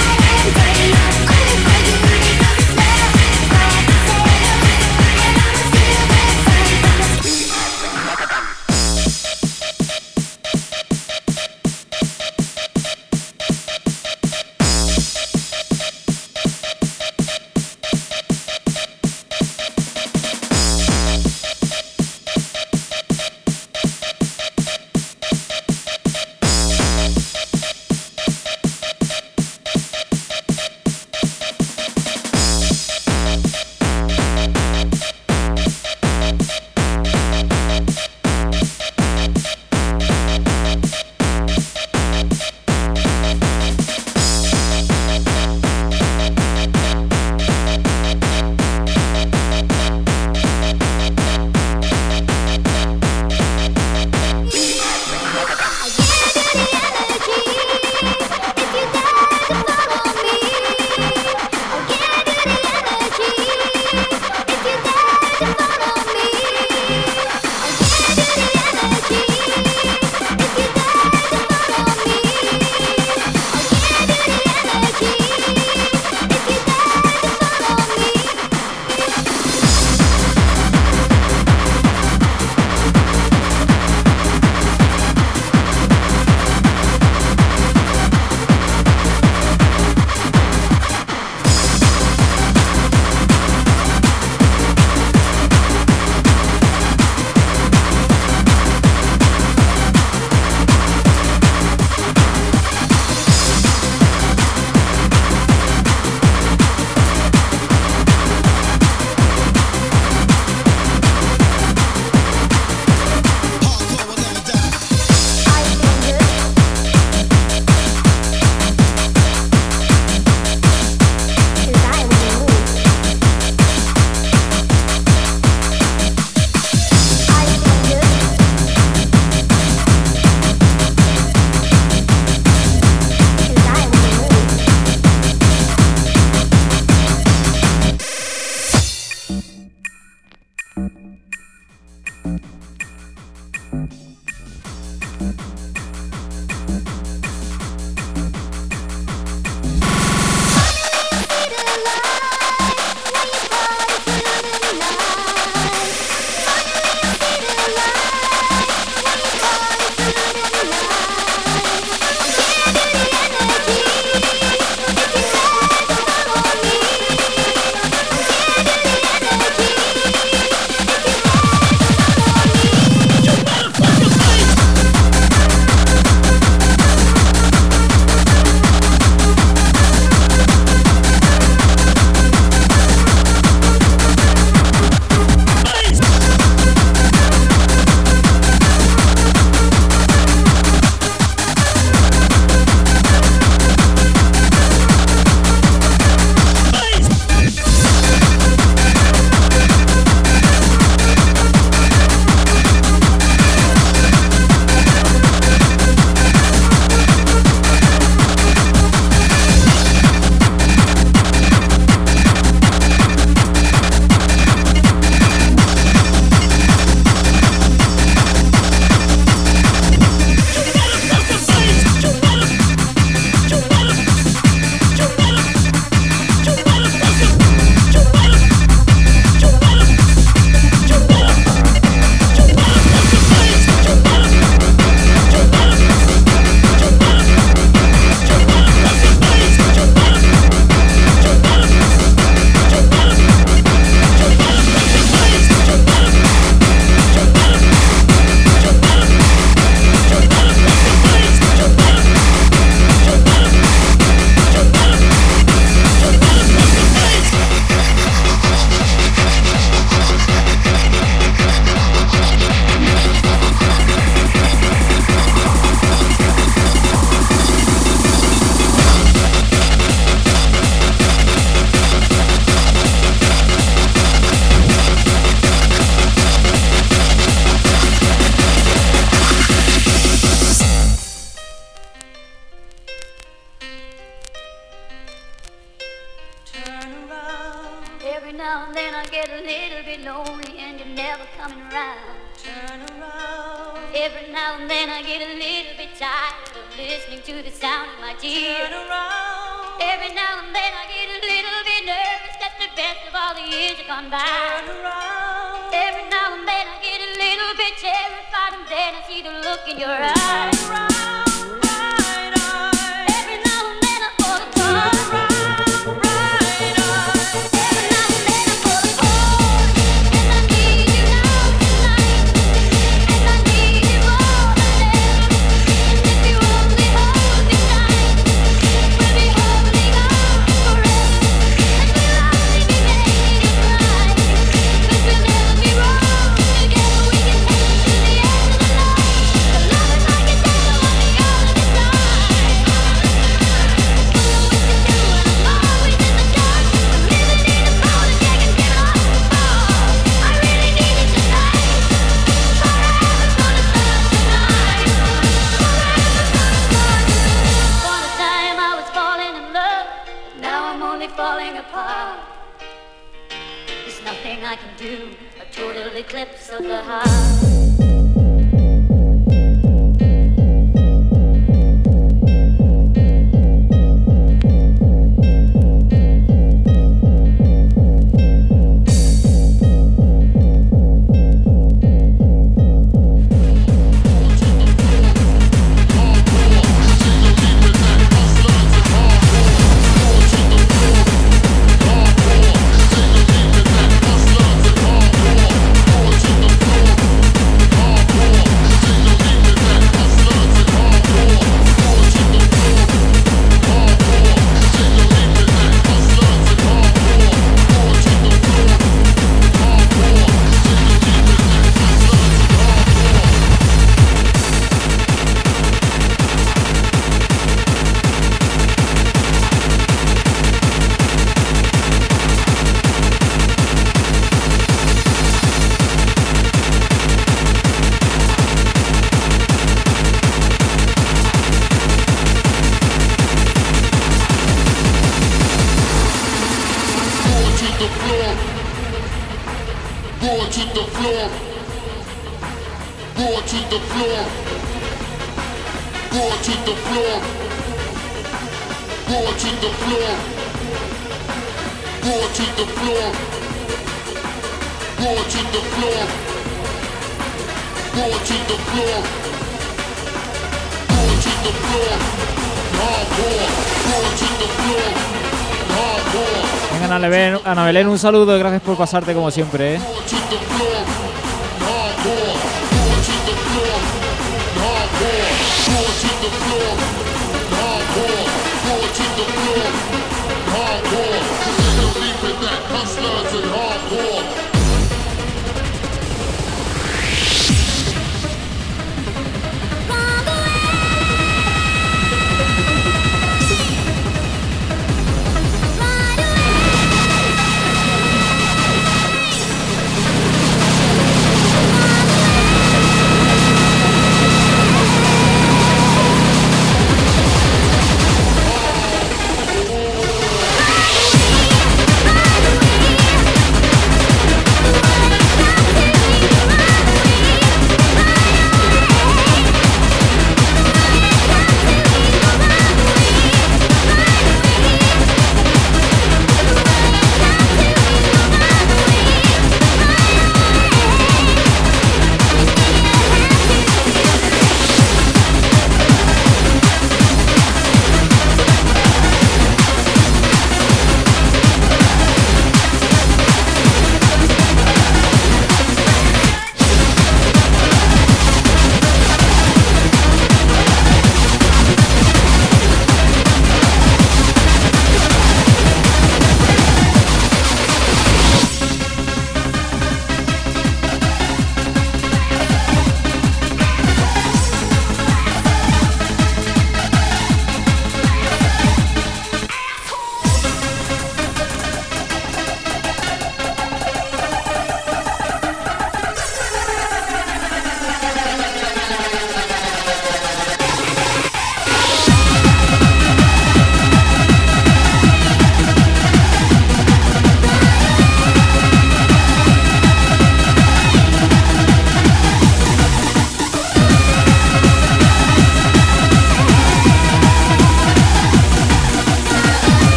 Belén, un saludo y gracias por pasarte como siempre.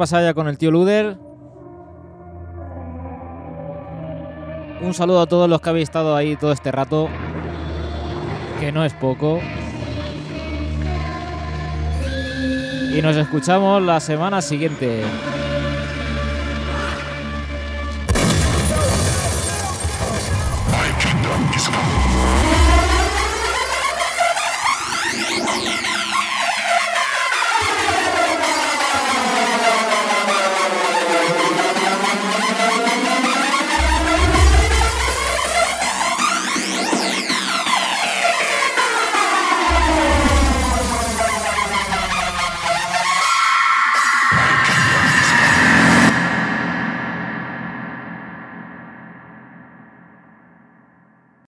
Bueno, vamos a pasar ya con el tío Luder. Un saludo a todos los que habéis estado ahí todo este rato, que no es poco. Y nos escuchamos la semana siguiente.